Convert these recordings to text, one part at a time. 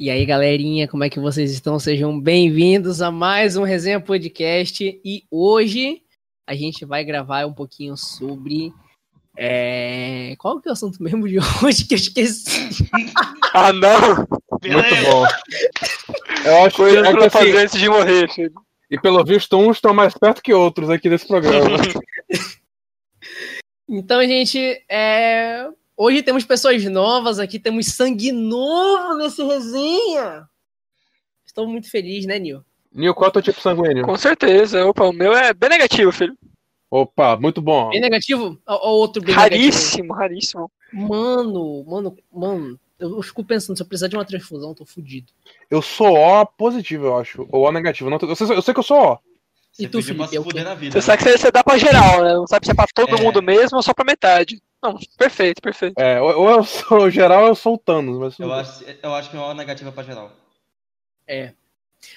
E aí, galerinha, como é que vocês estão? Sejam bem-vindos a mais um Resenha Podcast. E hoje a gente vai gravar um pouquinho sobre. É... Qual que é o assunto mesmo de hoje que eu esqueci? ah, não! Muito bom. Eu acho Coisa que, é que pra assim, fazer antes de morrer, filho. e pelo visto uns estão mais perto que outros aqui nesse programa. Então, gente, é... hoje temos pessoas novas aqui, temos sangue novo nesse resenha. Estou muito feliz, né, Nil? Nil, qual é o teu tipo sanguíneo? Com certeza. Opa, o meu é bem negativo, filho. Opa, muito bom. Bem negativo? Ou ou outro bem negativo? Raríssimo, raríssimo. Mano, mano, mano, eu fico pensando, se eu precisar de uma transfusão, eu tô fudido. Eu sou O positivo, eu acho. Ou O negativo. Não eu sei, eu sei que eu sou O. E Você tu, pediu pra Felipe, se é o quê? vida. Você né? sabe que você, você dá pra geral, né? Não sabe se é pra todo É. mundo mesmo ou só pra metade. Não, perfeito, perfeito. É, ou eu sou geral ou eu sou o Thanos. Mas Eu acho, eu acho que é uma negativa pra geral. É.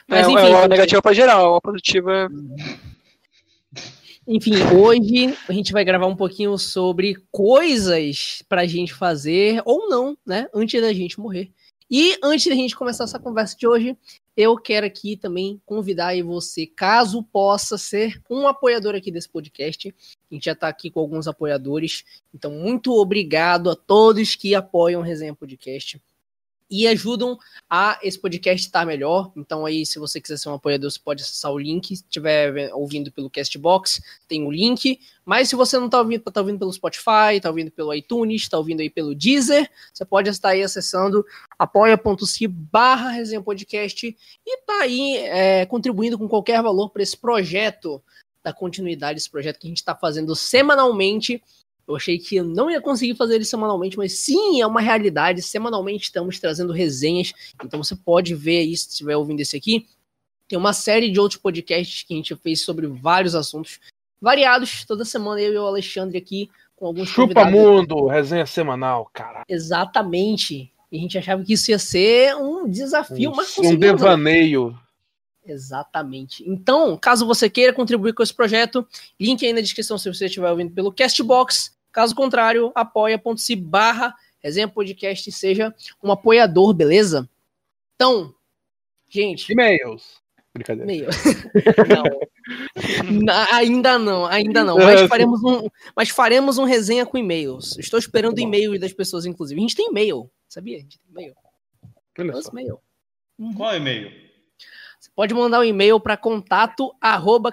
Mas é, enfim, é uma negativa pra geral, a positiva é. enfim, hoje a gente vai gravar um pouquinho sobre coisas pra gente fazer ou não, né? Antes da gente morrer. E antes da gente começar essa conversa de hoje, eu quero aqui também convidar você, caso possa ser um apoiador aqui desse podcast. A gente já tá aqui com alguns apoiadores. Então, muito obrigado a todos que apoiam o Resenha Podcast e ajudam a esse podcast estar melhor. Então, aí, se você quiser ser um apoiador, você pode acessar o link. Se estiver ouvindo pelo Castbox, tem o link. Mas se você não está ouvindo, tá ouvindo pelo Spotify, está ouvindo pelo iTunes, está ouvindo aí pelo Deezer, você pode estar aí acessando apoia.se barra resenha podcast e tá aí é, contribuindo com qualquer valor para esse projeto da continuidade, esse projeto que a gente está fazendo semanalmente. Eu achei que não ia conseguir fazer ele semanalmente, mas sim, é uma realidade. Semanalmente estamos trazendo resenhas. Então você pode ver aí, se estiver ouvindo esse aqui. Tem uma série de outros podcasts que a gente fez sobre vários assuntos variados. Toda semana eu e o Alexandre aqui com alguns Chupa convidados. Mundo, resenha semanal, cara. Exatamente. E a gente achava que isso ia ser um desafio, mas um conseguimos. né? devaneio. Exatamente. Então, caso você queira contribuir com esse projeto, link aí na descrição se você estiver ouvindo pelo Castbox. Caso contrário, apoia.se barra resenha podcast e seja um apoiador, beleza? Então, gente, E-mails. Brincadeira. e-mail. não. Ainda não, ainda não. Mas faremos um, mas faremos um resenha com e-mails. Estou esperando e-mails das pessoas, inclusive. A gente tem e-mail, sabia? A gente tem e-mail. Nosso e-mail. Uhum. Qual e-mail? Você pode mandar um e-mail para contato arroba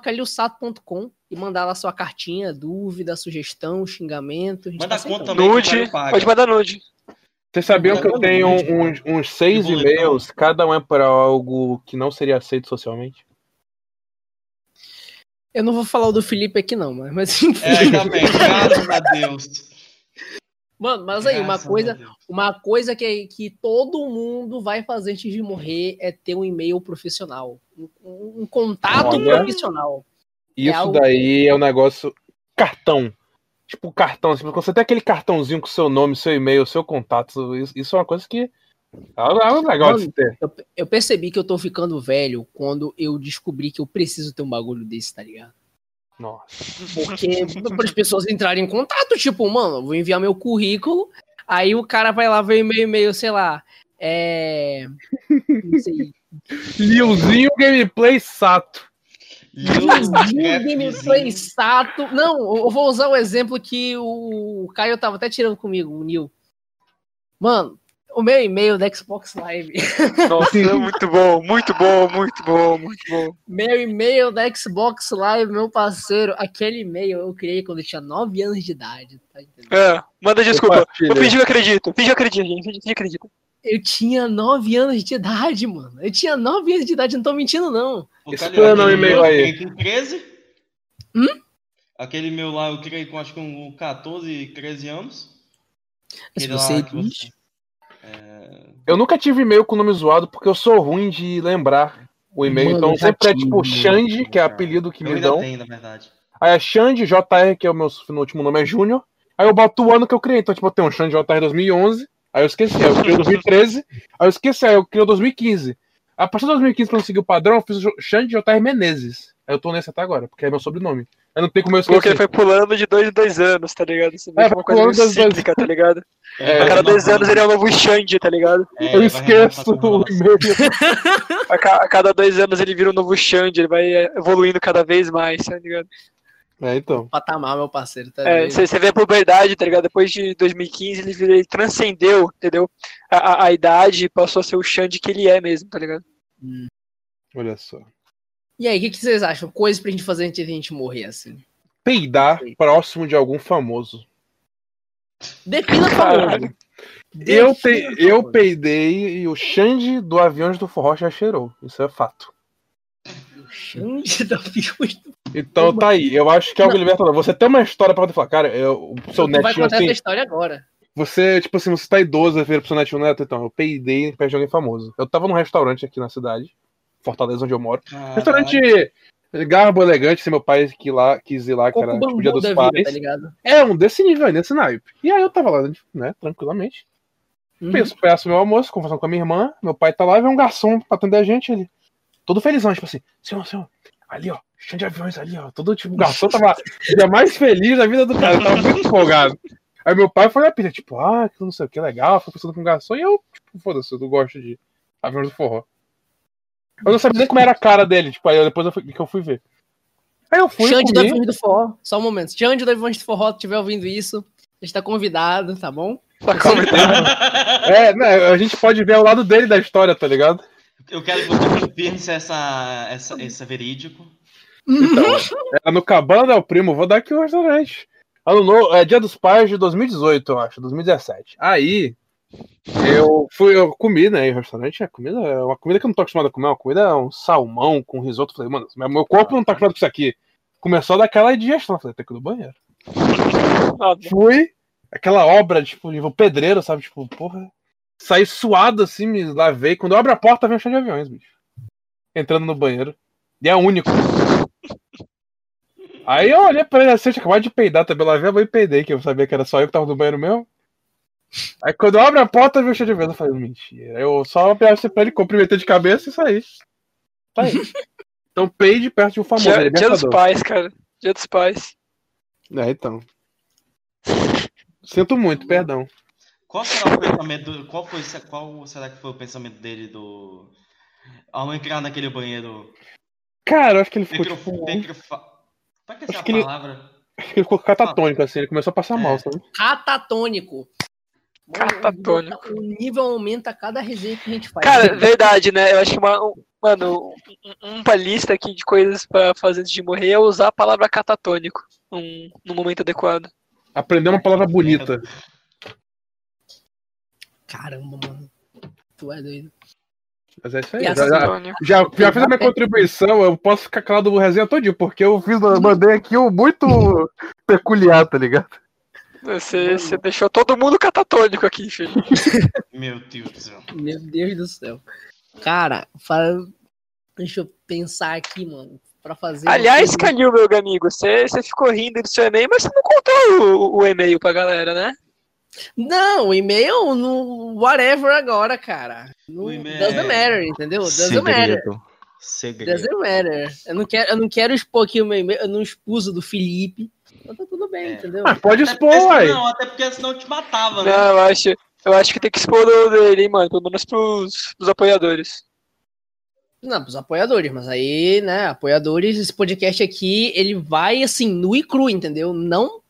e mandar lá sua cartinha, dúvida, sugestão, xingamento. A gente Manda tá conta também. Nude, pode mandar nude. Vocês sabiam que eu tenho uns, uns seis boletão. e-mails, cada um é para algo que não seria aceito socialmente? Eu não vou falar o do Felipe aqui, não, mas, mas enfim. É. Graças a Deus. Mano, mas aí, uma Graças coisa, uma coisa que, que todo mundo vai fazer antes de morrer é ter um e-mail profissional. Um, um contato Olha. profissional. Isso algo- daí é um negócio. Cartão. Tipo, cartão. Tipo, você tem aquele cartãozinho com seu nome, seu e-mail, seu contato. Isso, isso é uma coisa que. É um legal de se ter. Eu, eu percebi que eu tô ficando velho quando eu descobri que eu preciso ter um bagulho desse, tá ligado? Nossa. Porque para as pessoas entrarem em contato, tipo, mano, eu vou enviar meu currículo, aí o cara vai lá ver meu e-mail, sei lá, é. Não sei. Lilzinho Gameplay Sato. Gameplay Sato. Não, eu vou usar o exemplo que o Caio tava até tirando comigo, o Nil. Mano, o meu e-mail da Xbox Live. Nossa, é muito bom, muito bom, muito bom, muito bom. Meu e-mail da Xbox Live, meu parceiro, aquele e-mail eu criei quando eu tinha 9 anos de idade, tá entendendo? É, manda desculpa. Eu fingi que acredito. Fingi que acredito, gente. Fingi que acredito. Eu tinha 9 anos de idade, mano. Eu tinha 9 anos de idade, não tô mentindo, não. O Explana o aquele e-mail meu, aí. eu criei com 13. Hum? Aquele meu lá, eu criei com acho que com 14, 13 anos. Se Aquele você lá que existe. É, Eu nunca tive e-mail com nome zoado porque eu sou ruim de lembrar o e-mail. Mano, então sempre é tipo Xande, que é apelido que Eu me ainda dão. tenho, na verdade. Aí é Xande, JR, que é o meu último nome é Júnior. Aí eu boto o ano que eu criei. Então, tipo, eu tenho um Xande JR 2011. Aí eu esqueci. Aí eu criei 2013. Aí eu esqueci. Aí eu criei 2015. A partir de 2015, pra não seguir o padrão, eu fiz o Xande JR Menezes. Aí eu tô nesse até agora, porque é meu sobrenome. Eu não tenho como eu Porque esquecer. ele foi pulando de dois em dois anos, tá ligado? Vê É, é uma coisa meio dois em dois- cíclica, tá ligado? É, A cada dois anos ele é o novo Xande, tá ligado? É, Eu esqueço o e-mail. A, ca- a cada dois anos ele vira um novo Xande, ele vai evoluindo cada vez mais, tá ligado? É, então. Patamar, meu parceiro. Tá É, você você vê a puberdade, tá ligado? Depois de 2015 ele, ele transcendeu, entendeu? A, a, a idade e passou a ser o Xande que ele é mesmo, tá ligado? Olha só. E aí, o que, que vocês acham? Coisas pra gente fazer antes de a gente morrer, assim. Peidar próximo de algum famoso. Defina famoso. Eu, pe eu peidei e o Xande do Aviões do Forró já cheirou. Isso é fato. Da. Então tá aí. Eu acho que é algo Não. libertador. Você tem uma história pra poder falar, cara, eu, o seu Tu vai netinho contar assim. essa história agora. Você, tipo assim, você tá idoso, vira pro seu netinho neto, então, eu peidei perto de alguém famoso. Eu tava num restaurante aqui na cidade, Fortaleza, onde eu moro. Caralho. Restaurante garbo elegante, se meu pai que lá, quis ir lá, que era tipo dia dos da vida, pais. tá? É, um desse nível aí, nesse naipe. E aí eu tava lá, né, tranquilamente. Uhum. Peço, peço meu almoço, conversando com a minha irmã. Meu pai tá lá e vem um garçom pra atender a gente. Ele, todo felizão, tipo assim, senhor, senhor, ali ó, chão de aviões ali ó. Todo tipo, o garçom tava dia mais feliz da vida do cara, tava muito empolgado. Aí meu pai foi na pilha, tipo, ah, que não sei o que, legal, foi pensando com o garçom. E eu, tipo, foda-se, eu não gosto de aviões do forró. Eu não sabia nem como era a cara dele, tipo, aí depois eu fui, que eu fui ver. Aí eu fui, Xande comi, Aviões do Forró. Só um momento. Xande da Aviões do Forró, se estiver ouvindo isso, você está convidado, tá bom? Tá convidado. É, né, a gente pode ver o lado dele da história, tá ligado? Eu quero que você confirme se essa, essa, esse é verídico. Então, era no Cabana del Primo, vou dar aqui o restaurante. Ano novo, é Dia dos Pais de 2018, eu acho, 2017. Aí, eu fui, eu comi, né, em restaurante, a comida é uma comida que eu não tô acostumado a comer, uma comida é um salmão com risoto. Falei, mano, meu corpo não tá acostumado com isso aqui. Começou daquela digestão, falei, tem que ir no banheiro. Fui, aquela obra, tipo, nível pedreiro, sabe, tipo, porra. Saí suado assim, me lavei. Quando eu abro a porta, vem um chão de aviões, bicho. Entrando no banheiro. E é único. Aí eu olhei pra ele assim, tinha acabado de peidar também. Eu lavei a mão e peidei, que eu sabia que era só eu que tava no banheiro mesmo. Aí quando eu abro a porta, vem o chão de aviões. Eu falei, mentira. Eu só abracei pra ele, cumprimentei de cabeça e saí. Tá aí. Então peide perto de um famoso. Dia, é dia dos pais, cara. Dia dos pais. É, então. Sinto muito, perdão. Qual será o pensamento do, qual foi qual será que foi o pensamento dele do ao entrar naquele banheiro Cara, eu acho que ele ficou, tipo, é que é Acho essa que ele- palavra? acho que ele ficou catatônico, assim. Ele começou a passar mal, É. sabe? Catatônico. Catatônico. O nível aumenta a cada resenha que a gente faz. Cara, verdade, né? Eu acho que uma, um- mano, um- uma lista aqui de coisas pra fazer antes de morrer é usar a palavra catatônico num, no momento adequado. Aprender uma palavra bonita. Caramba, mano. Tu é doido. Mas é isso aí. Já, já, já, já fiz a minha contribuição, eu posso ficar calado do resenha todinho, porque eu fiz, mandei aqui um muito peculiar, tá ligado? Você, você deixou todo mundo catatônico aqui, filho. Meu Deus do céu. Meu Deus do céu. Cara, fala... deixa eu pensar aqui, mano. Pra fazer. Aliás, coisa- Canil, meu amigo, você, você ficou rindo do seu e-mail, mas você não contou o, o e-mail pra galera, né? Não, o e-mail no whatever agora, cara. No, doesn't é matter, entendeu? Doesn't matter. Segredo. Doesn't matter. Eu não quero, eu não quero expor aqui o meu e-mail, eu não expuso do Felipe. Então tá tudo bem, É. entendeu? Mas pode Até expor, uai. não, até porque senão te matava, né? Não, eu acho, eu acho que tem que expor o dele, hein, mano. Pelo menos pros, pros apoiadores. Não, pros apoiadores, mas aí, né, apoiadores, esse podcast aqui, ele vai, assim, nu e cru, entendeu? Não,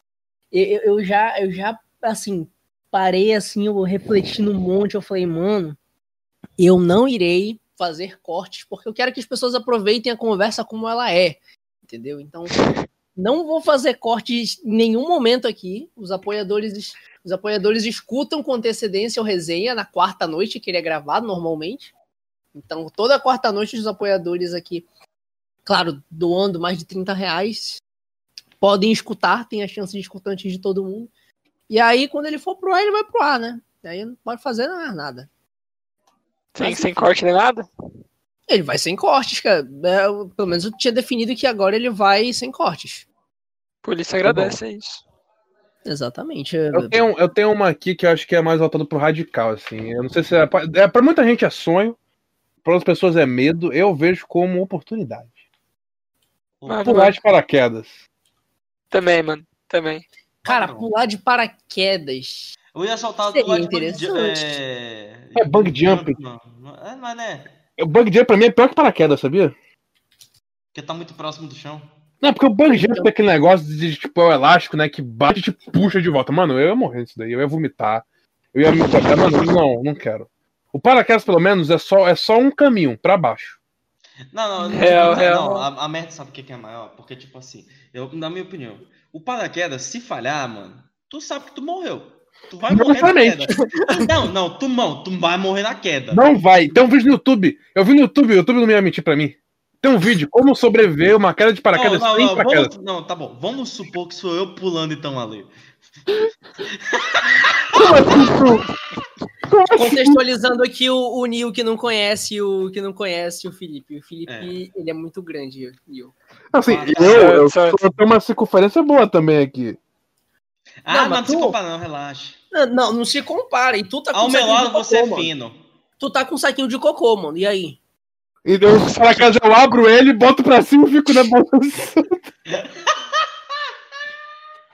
eu, eu já, eu já, assim, parei, assim, eu refletindo um monte, eu falei, mano, eu não irei fazer cortes, porque eu quero que as pessoas aproveitem a conversa como ela é, entendeu? Então, não vou fazer cortes em nenhum momento aqui, os apoiadores, os apoiadores escutam com antecedência o resenha na quarta noite, que ele é gravado normalmente, então, toda quarta noite, os apoiadores aqui, claro, doando mais de 30 reais, podem escutar, tem a chance de escutar antes de todo mundo. E aí, quando ele for pro ar, ele vai pro ar, né? Aí não pode fazer mais nada. Sem, Mas, sem corte nem nada? Ele vai sem cortes, cara. É, eu- pelo menos eu tinha definido que agora ele vai sem cortes. Polícia agradece, é isso. Exatamente. Eu tenho, eu tenho uma aqui que eu acho que é mais voltada pro radical, assim. Eu não sei se é. pra- é pra muita gente é sonho, para outras pessoas é medo. Eu vejo como oportunidade. Pular de paraquedas. Também, mano. Também. Cara, pular de paraquedas. Eu ia soltar Seria pular de interessante. É... É bungee jump. Não, é, mas né? O bug jump pra mim é pior que paraquedas, sabia? Porque tá muito próximo do chão. Não, porque o bug jump tem aquele negócio de, tipo, é o elástico, né? Que bate e te puxa de volta. Mano, eu ia morrer nisso daí. Eu ia vomitar. Eu ia me. Mano, não, não quero. O paraquedas, pelo menos, é só, é só um caminho pra baixo. Não, não, Real, não, real. não, a, a merda sabe o que é maior? Porque, tipo assim, eu, na minha opinião, o paraquedas, se falhar, mano, tu sabe que tu morreu. Tu vai Não morrer na queda. Não, não, tu, não, tu vai morrer na queda. Não vai. Tem um vídeo no YouTube. Eu vi no YouTube, o YouTube não ia mentir pra mim. Tem um vídeo, como sobreviver uma queda de paraquedas não, sem não, paraquedas. vamos, não, tá bom. Vamos supor que sou eu pulando então ali. Como assim, tu? Assim? Contextualizando aqui o, o Nil que não conhece o que não conhece o Felipe. O Felipe, É. ele é muito grande, Nil. Assim, Ah, tá. eu, eu, eu tenho uma circunferência boa também aqui. Ah, Não, mas não se tu- compara não, relaxa. Não, Não, não se compara. E tu tá com Ao um meu lado cocô, você é mano. fino. Tu tá com um saquinho de cocô, mano. E aí? Então, os paraquedas eu abro ele, boto pra cima e fico na balança.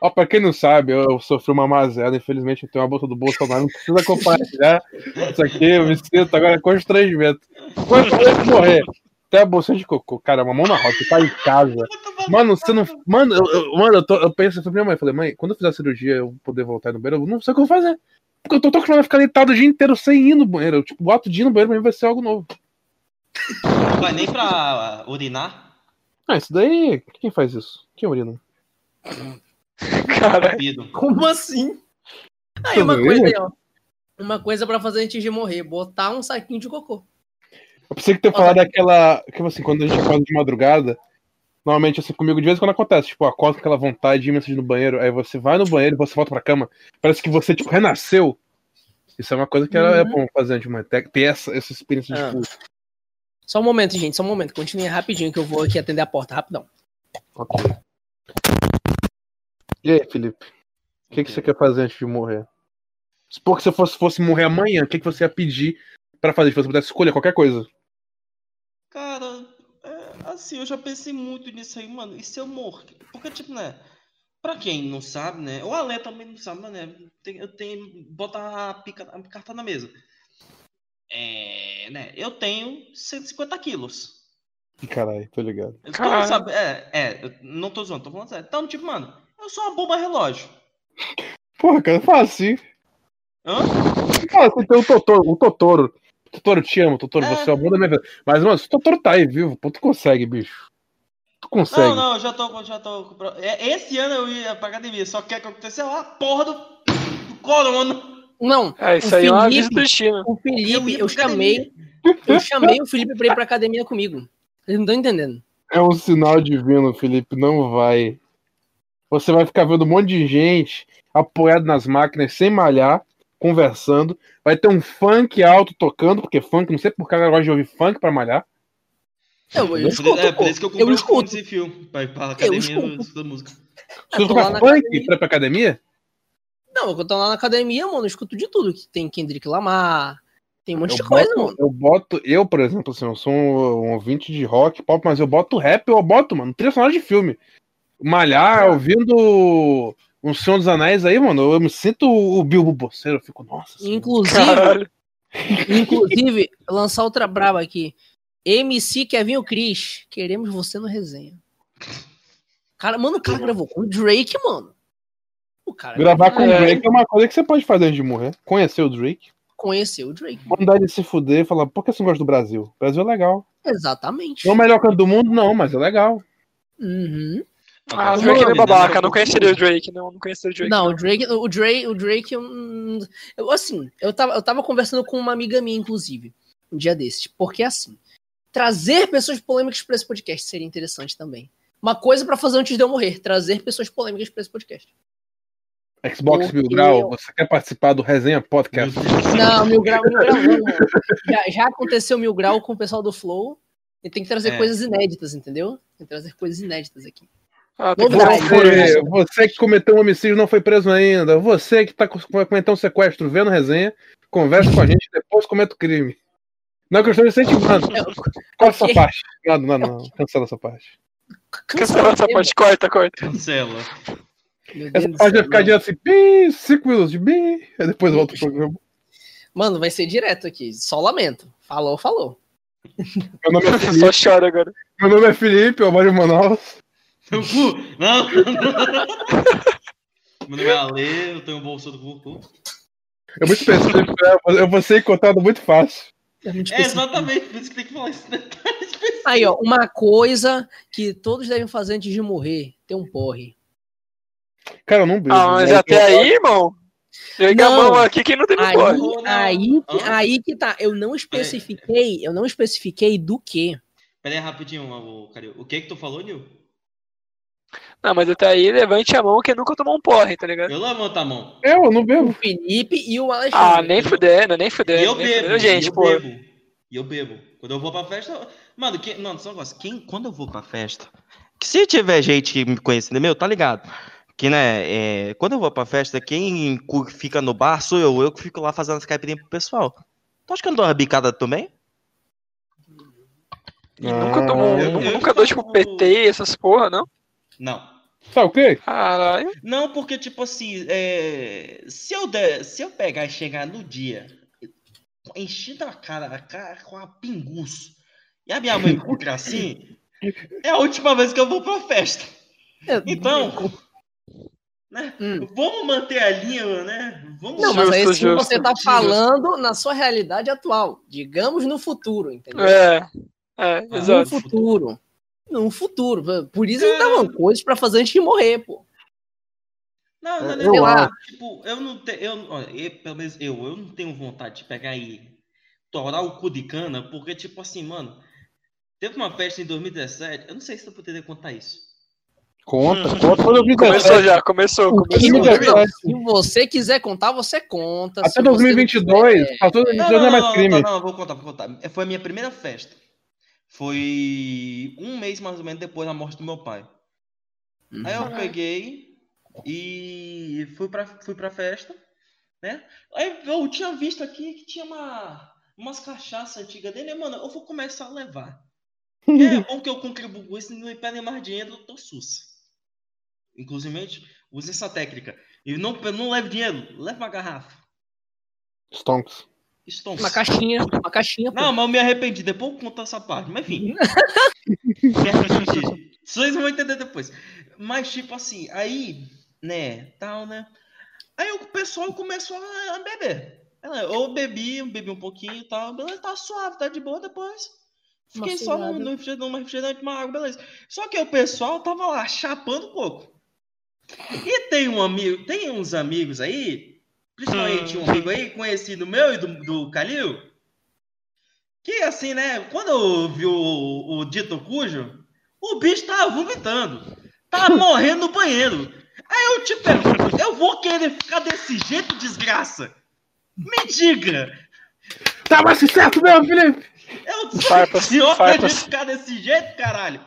Ó, pra quem não sabe, eu, eu sofri uma mazela, infelizmente eu tenho uma bolsa do Bolsonaro, não precisa compartilhar isso aqui, eu me sinto agora constrangimento. Quando eu morrer, até a bolsa de cocô, cara, uma mão na roda, você tá em casa. Mano, você não. Mano, eu, eu- mano, eu, tô, eu penso pra minha mãe, falei, mãe, quando eu fizer a cirurgia eu vou poder voltar no banheiro, eu não sei o que eu vou fazer. Porque eu tô, tô acostumado a ficar deitado o dia inteiro sem ir no banheiro. Eu, tipo, o ato de ir no banheiro pra mim vai ser algo novo. Não vai nem pra urinar. Ah, isso daí. Quem faz isso? Quem urina? Cara. Como assim? Aí, uma coisa aí, ó. Uma coisa pra fazer antes de morrer. Botar um saquinho de cocô. Eu pensei que ter falado daquela. Tipo assim, quando a gente acorda de madrugada. Normalmente, assim, comigo de vez em quando acontece. Tipo, acorda com aquela vontade imensa de ir no banheiro. Aí você vai no banheiro e você volta pra cama. Parece que você, tipo, renasceu. Isso é uma coisa que era- é Uhum. bom fazer antes de morrer. Ter, essa, essa experiência de Ah. tipo, Só um momento, gente. Só um momento. Continue rapidinho que eu vou aqui atender a porta. Rapidão. Ok. E aí, Felipe? O que, que você quer fazer antes de morrer? Supor que você fosse, fosse morrer amanhã, o que, que você ia pedir pra fazer? Se você pudesse escolher qualquer coisa. Cara, é, assim, eu já pensei muito nisso aí, mano. E se eu morrer? Porque, tipo, né? Pra quem não sabe, né? O Ale também não sabe, mas, né? Tem, eu tenho. Bota a, pica, a carta na mesa. É, né? Eu tenho 150 quilos. Caralho, tô ligado. Caralho. sabe, é, é, não tô zoando, tô falando sério. Então, tipo, mano, eu sou uma bomba relógio. Porra, cara, fala assim. Hã? Fala assim, tem o Totoro, o Totoro. Totoro, te amo, Totoro, É. você é o amor da minha vida. Mas, mano, se o Totoro tá aí vivo, pô, tu consegue, bicho. Tu consegue. Não, não, eu já tô, já tô. é, Esse ano eu ia pra academia, só que o que aconteceu a porra do, do corona. Não. é, isso O aí é uma Felipe- destino. O Eu Felipe, eu, pra chamei. Eu chamei o Felipe pra ir pra academia comigo. Vocês não estão entendendo. É um sinal divino, Felipe, não vai. Você vai ficar vendo um monte de gente apoiado nas máquinas, sem malhar, conversando. Vai ter um funk alto tocando, porque funk, não sei por que a galera gosta de ouvir funk pra malhar. Eu, eu escuto, é, por isso que eu Eu comprei fone escuto. sem fio. Pra ir pra academia escuto. escutar música. Você Eu na funk academia. pra ir pra academia? Não, eu tô lá na academia, mano, eu escuto de tudo. que Tem Kendrick Lamar, tem um monte Eu de coisa, boto, mano. eu boto, eu, por exemplo, assim, eu sou um, um ouvinte de rock, pop, mas eu boto rap, eu boto, mano, trilha sonora de filme. Malhar, ouvindo um Senhor dos Anéis aí, mano, eu me sinto o Bilbo Bolseiro, eu fico, nossa. Inclusive, inclusive, lançar outra braba aqui. MC Kevin Cris, queremos você no resenha. Cara, mano, o cara gravou com o Drake, mano. O cara Gravar com o É. Drake é uma coisa que você pode fazer antes de morrer. Conhecer o Drake, conheceu o Drake. mandar ele se fuder e falar, por que você não gosta do Brasil? O Brasil é legal. Exatamente. Não é o melhor canto do mundo, não, mas é legal. Uhum. Ah, o Drake é babaca, não conheceria o Drake, não, não conheceria o Drake. Não, o Drake, o Drake, o Drake, hum, eu, assim, eu tava, eu tava conversando com uma amiga minha, inclusive, um dia desses, porque assim, trazer pessoas polêmicas pra esse podcast seria interessante também. Uma coisa pra fazer antes de eu morrer, trazer pessoas polêmicas pra esse podcast. Xbox Porque Mil Grau, eu- você quer participar do Resenha Podcast? Não, mil grau, mil grau não, já, já aconteceu mil grau com o pessoal do Flow. E tem que trazer É. coisas inéditas, entendeu? Tem que trazer coisas inéditas aqui. Ah, Você, você que cometeu um homicídio e não foi preso ainda. Você que tá, vai cometer um sequestro vendo resenha, conversa com a gente, depois cometa o crime. Não é questão de. É, Qual essa parte? Não, não, não. Cancela essa parte. Cancela essa parte, corta, corta. Cancela. Meu Deus Essa do parte vai ficar direto assim, bi, 5 minutos de bi, aí depois volta o programa. Mano, vai ser direto aqui. Só lamento. Falou, falou. Meu nome é Felipe, Só chora agora. meu nome é Felipe, eu moro em Manaus. Meu cu! Não! Meu nome é Ale, eu tenho um bolso do cu. É muito específico, né? eu vou ser encontrado muito fácil. É muito É exatamente, por isso que tem que falar isso. né? Aí, ó, uma coisa que todos devem fazer antes de morrer: ter um porre. Cara, eu não bebo. Ah, mas né? até aí, irmão. A Não. mão aqui que não teve Aí, não. aí, que- Hã? aí que tá. Eu não especifiquei, eu não especifiquei do que. Pera aí, rapidinho, o. O que que tu falou, Nil? Não, mas até aí, levante a mão que nunca tomou um porre, tá ligado? Eu levanto a mão. Eu, eu não O bebo. Felipe e o Alexandre. Ah, nem fudendo, nem E fudendo. eu nem bebo, fudendo. e Gente, eu pô. bebo. E eu bebo. Quando eu vou pra festa. eu- Mano, que... mano, só um negócio. Quem... Quando eu vou pra festa. Que se tiver gente me conhecendo, meu, tá ligado? Que, né, é, quando eu vou pra festa, quem fica no bar sou eu. Eu que fico lá fazendo as caipirinhas pro pessoal. Tu acha que eu não dou uma bicada também? Nunca tomou, Ah, eu- nunca, eu tomo- tipo, PT, essas porra, não? Não. Sabe o quê? Caralho. Não, porque, tipo assim, é, se, eu der, se eu pegar e chegar no dia, enchido a cara, a cara com a pinguço, e a minha mãe fica assim, é a última vez que eu vou pra festa. É, Então, né? Hum. Vamos manter a linha, né? Vamos Não, mas aí Justo, sim justo, você tá falando na sua realidade atual. Digamos no futuro, entendeu? É, é, no exato. futuro. No futuro. Por isso É. eles davam coisas pra fazer antes de morrer, pô. Não, não, É, não, eu não, tipo, eu não tenho, eu, olha, eu, pelo menos eu, eu não tenho vontade de pegar e torar o cu de cana, porque, tipo assim, mano, teve uma festa em 2017, eu não sei se eu poderia contar isso. Conta, conta. Quando eu vi Começou já, começou, começou. Não, se você quiser contar, você conta. Se Até você 2022, não quiser- passou Não, 2022 não é mais crime. não, não, vou contar, vou contar. Foi a minha primeira festa. Foi um mês mais ou menos depois da morte do meu pai. Aí eu peguei e fui pra, fui pra festa, né? Aí eu tinha visto aqui que tinha uma, umas cachaças antigas dele, e, mano, eu vou começar a levar. E é bom que eu contribuo com isso, não me pedem mais dinheiro, eu tô sus. Inclusive, use essa técnica. E não, não leve dinheiro, leve uma garrafa. Stonks. Uma caixinha, uma caixinha. pô. Não, mas eu me arrependi. Depois eu conto essa parte. Mas enfim. Vocês vão entender depois. Mas, tipo assim, aí, né, tal, né? Aí o pessoal começou a beber. Eu bebi, bebi um pouquinho e tal. Beleza, tá suave, tá de boa depois. Fiquei só no, refrigerante, uma refrigerante, uma água, beleza. Só que o pessoal tava lá chapando coco. E tem um amigo, tem uns amigos aí, principalmente um amigo aí, conhecido meu e do, do Calil, que assim, né, quando eu vi o, o dito cujo, o bicho tava vomitando. Tava morrendo no banheiro. Aí eu te pergunto, eu vou querer ficar desse jeito, desgraça? Me diga! Tava se certo mesmo, Felipe. Eu Farpas, senhor de ficar desse jeito, caralho.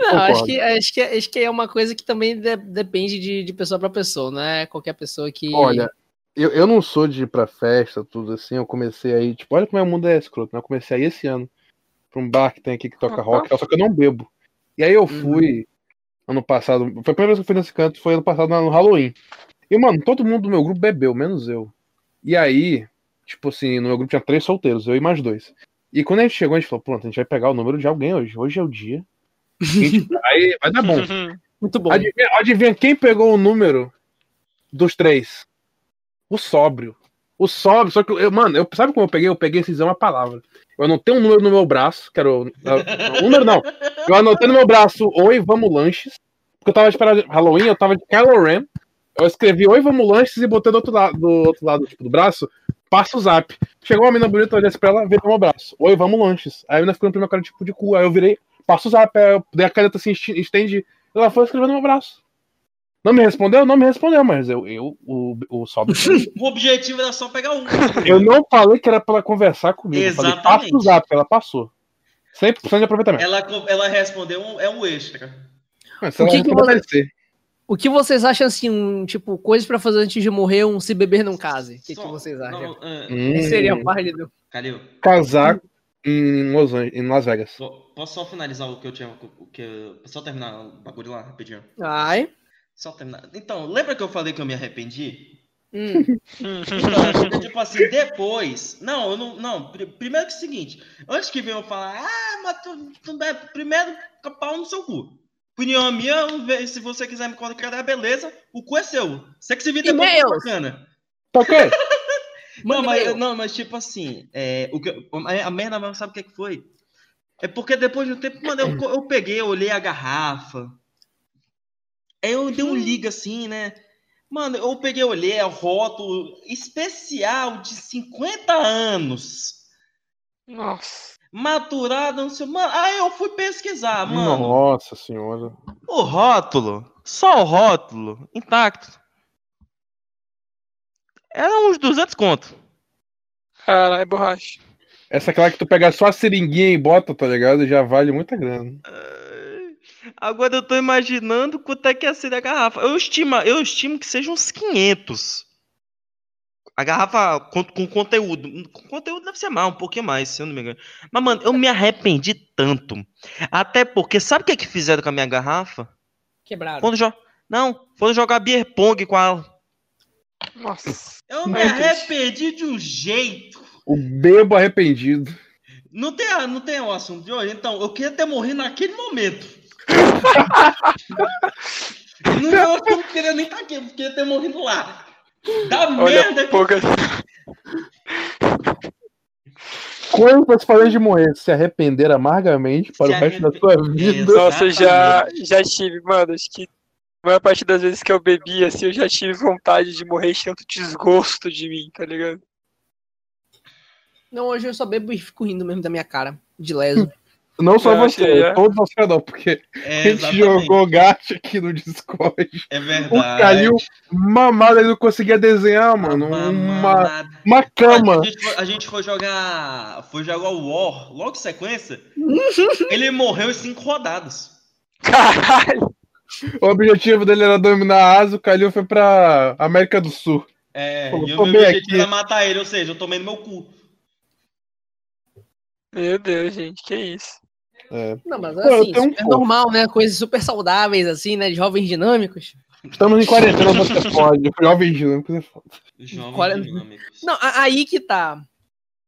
Não, acho que, acho, que, acho que é uma coisa que também de- depende de, de pessoa pra pessoa, não é qualquer pessoa que. Olha, eu, eu não sou de ir pra festa, tudo assim. Eu comecei aí, tipo, olha como é o mundo é escroto, né? Eu comecei aí esse ano pra um bar que tem aqui que toca rock, só que eu não bebo. E aí eu fui ano passado, foi a primeira vez que eu fui nesse canto, foi ano passado no Halloween. E, mano, todo mundo do meu grupo bebeu, menos eu. E aí, tipo assim, no meu grupo tinha três solteiros, eu e mais dois. E quando a gente chegou, a gente falou, pronto, a gente vai pegar o número de alguém hoje. Hoje é o dia. A gente vai, dar bom. Muito bom. Adivinha, adivinha quem pegou o número dos três? O sóbrio. O sóbrio, só que, eu, mano, eu, sabe como eu peguei? Eu peguei sem dizer uma palavra. Eu anotei um número no meu braço, que era o. não, número não. Eu anotei no meu braço, oi, vamos lanches. Porque eu tava esperando Halloween, eu tava de Kylo Ren. Eu escrevi oi, vamos lanches e botei do outro lado, do outro lado tipo, do braço, passa o zap. Chegou uma menina bonita, assim pra ela, virei pro meu braço. Oi, vamos lanches. Aí a menina ficou no meu cara tipo de cu. Aí eu virei, passa o zap, aí eu dei a caneta assim, estendi. Ela foi escrever no meu braço. Não me respondeu? Não me respondeu, mas eu, eu o, o sobe. O objetivo era só pegar um. eu não falei que era pra ela conversar comigo. Eu falei, Exatamente. passa o zap, ela passou. 100% de aproveitamento. Ela, ela respondeu um, é um extra. Mas O que que você- ser. O que vocês acham assim, um, tipo, coisas pra fazer antes de morrer, um se beber não case? O que, que vocês acham? Não, é, Hum, Seria válido. Calil, Casar em, Los Angeles, em Las Vegas. Posso só finalizar o que eu tinha. O que eu- só terminar o bagulho lá, rapidinho. Ai. Só terminar. Então, lembra que eu falei que eu me arrependi? Hum. Então, tipo assim, depois. Não, eu não. Não, pri- primeiro que é o seguinte. Antes que venham falar, ah, mas tu, tu é, primeiro, pau no seu cu. Opinião minha, se você quiser me colocar, beleza, o cu é seu. Você que se vira depois E-mails. bacana. Tá ok? Não, Manda mas, não, mas tipo assim, é, o que, a, merda mesmo, sabe o que, que foi? É porque depois de um tempo, mano, eu, eu peguei, eu olhei a garrafa. Aí eu dei um liga assim, né? Mano, eu peguei, olhei o rótulo especial de 50 anos. Nossa. Maturado, não sei. Mano, aí eu fui pesquisar, mano. Nossa senhora. O rótulo, só o rótulo, intacto. Era uns 200 conto. Caralho, é borracha. Essa é aquela que tu pega só a seringuinha e bota, tá ligado? Já vale muita grana. Agora eu tô imaginando quanto é que ia ser a garrafa. Eu estimo, eu estimo que seja uns 500. A garrafa com, com conteúdo. Com conteúdo deve ser mais, um pouquinho mais, se eu não me engano. Mas, mano, eu me arrependi tanto. Até porque, sabe o que, é que fizeram com a minha garrafa? Quebraram. Quando jo... Não, foram jogar beer pong com ela. Nossa. Eu me arrependi de um jeito. O bebo arrependido. Não tem, não tem o assunto de hoje? Então, eu queria ter morrido naquele momento. não, eu não queria nem estar aqui, eu queria ter morrido lá. Da Olha, merda poucas. Se fazer de morrer, se arrepender amargamente para Se o resto da arrepe- sua vida. Nossa, já, Exatamente. já tive, mano. Acho que maior parte das vezes que eu bebi, assim, eu já tive vontade de morrer de tanto desgosto de mim, tá ligado? Não, hoje eu só bebo e fico rindo mesmo da minha cara, de leso. Não só Eu você, é. todos os não, porque É, a gente exatamente. jogou gacha aqui no Discord. É O verdade. Calil mamado, ele não conseguia desenhar, mano. Uma, mamada. uma cama. A gente, foi, a gente foi jogar. Foi jogar o War, logo em sequência. ele morreu em cinco rodadas. Caralho! O objetivo dele era dominar a Ásia, o Calil foi pra América do Sul. É, Pô, e o tô meu objetivo aqui. era matar ele, ou seja, eu tomei no meu cu. Meu Deus, gente, que isso? É. Não, mas Pô, assim, tenho um super fofo. normal, né? Coisas super saudáveis, assim, né? De jovens dinâmicos. Estamos em quarentena, você pode. Jovem dinâmico, você pode. Jovens é- dinâmicos. Não, aí que tá.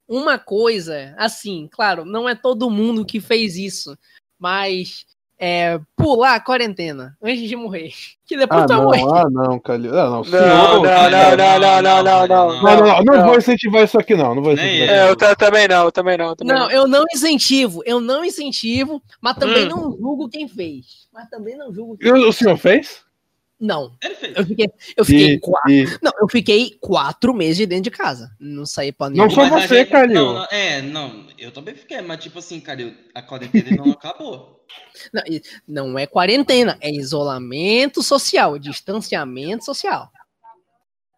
Uma coisa, assim, claro, não é todo mundo que fez isso, mas é, pular a quarentena antes de morrer. Que depois Ah, tu vai não, morrer. ah, não, Calil. Ah, não, Não, senhor. não, não, não, não, não, não, não, Não, não, não, não vou incentivar isso aqui, não. Não vou incentivar. É, eu ta- também não, eu também não. Também Não, não. eu não incentivo, eu não incentivo, mas também Hum. não julgo quem fez. Mas também não julgo quem E o o senhor fez? Não, fez. eu fiquei, eu fiquei E- quatro. e- Não, eu fiquei quatro meses de dentro de casa. Não saí pra nenhum. Não só Mas a você, gente- Calil. Não, não, é, não, eu também fiquei, mas tipo assim, cara, a quarentena não acabou. Não, não é quarentena, é isolamento social, distanciamento social.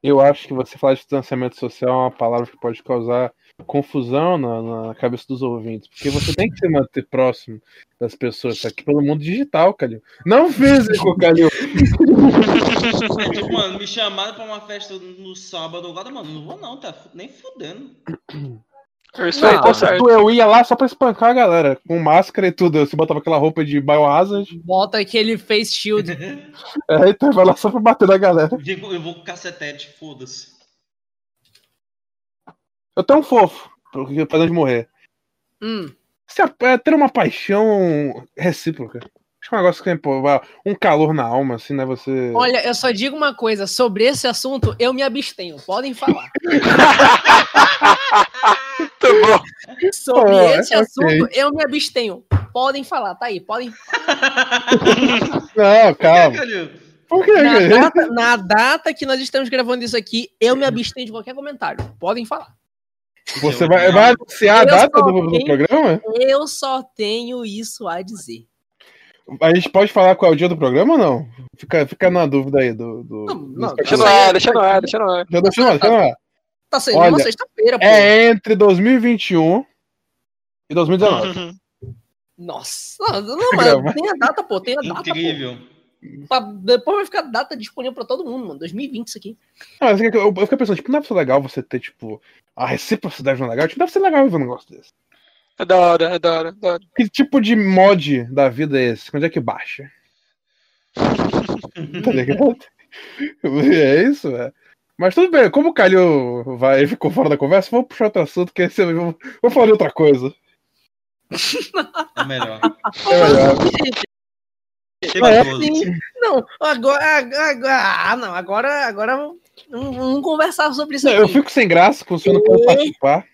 Eu acho que você falar de distanciamento social é uma palavra que pode causar confusão na, na cabeça dos ouvintes. Porque você tem que se manter próximo das pessoas. Tá aqui pelo mundo digital, Calil. Não físico, Calil. É, mano, me chamaram pra uma festa no sábado agora, mano, não vou não, tá nem fudendo. Isso aí, tá certo. Eu ia lá só pra espancar a galera. Com máscara e tudo. Você botava aquela roupa de Biohazard. Bota aquele face shield. É, então vai lá só pra bater na galera. Eu vou com cacetete, foda-se. Eu tenho um fofo. Porque pra de morrer. Hum, Se a- é ter uma paixão recíproca. Acho que é um negócio que vai- um calor na alma, assim, né? Você. olha, eu só digo uma coisa: sobre esse assunto, eu me abstenho. Podem falar. Muito bom. Sobre Pô, esse ok. assunto, eu me abstenho. Podem falar, tá aí, podem. Não, calma. Por que, Na data, na data que nós estamos gravando isso aqui, eu me abstenho de qualquer comentário. Podem falar. Você vai, vai anunciar a Eu data só do, do tenho- programa? Eu só tenho isso a dizer. A gente pode falar qual é o dia do programa ou não? Fica, fica na dúvida aí do. do, Não, do não, Deixa no é ar, deixa no ar, deixa no ar. Já deixa no ar, deixa no ar. Tá saindo Olha, uma sexta-feira, pô. É entre 2021 e 2019. Nossa. Não, mas tem a data, pô. Tem a data, Incrível. pô. Pra- Depois vai ficar data disponível pra todo mundo, mano. 2020 isso aqui. Ah, é que eu, eu fiquei pensando, tipo, não deve ser legal você ter, tipo, a reciprocidade não é legal? Tipo, deve ser legal ver um negócio desse. É da hora, é da hora, é da hora. Que tipo de mod da vida é esse? Onde é que baixa? Tá ligado? É isso, é. Mas tudo bem, como o Calil vai, ficou fora da conversa, vamos puxar outro assunto, que esse, vou, vou falar de outra coisa. É melhor. É melhor. Tema É, todo. Sim. Não, agora, agora, ah, não, agora, agora vamos, vamos conversar sobre isso Não, aqui. eu fico sem graça com o senhor não pode participar.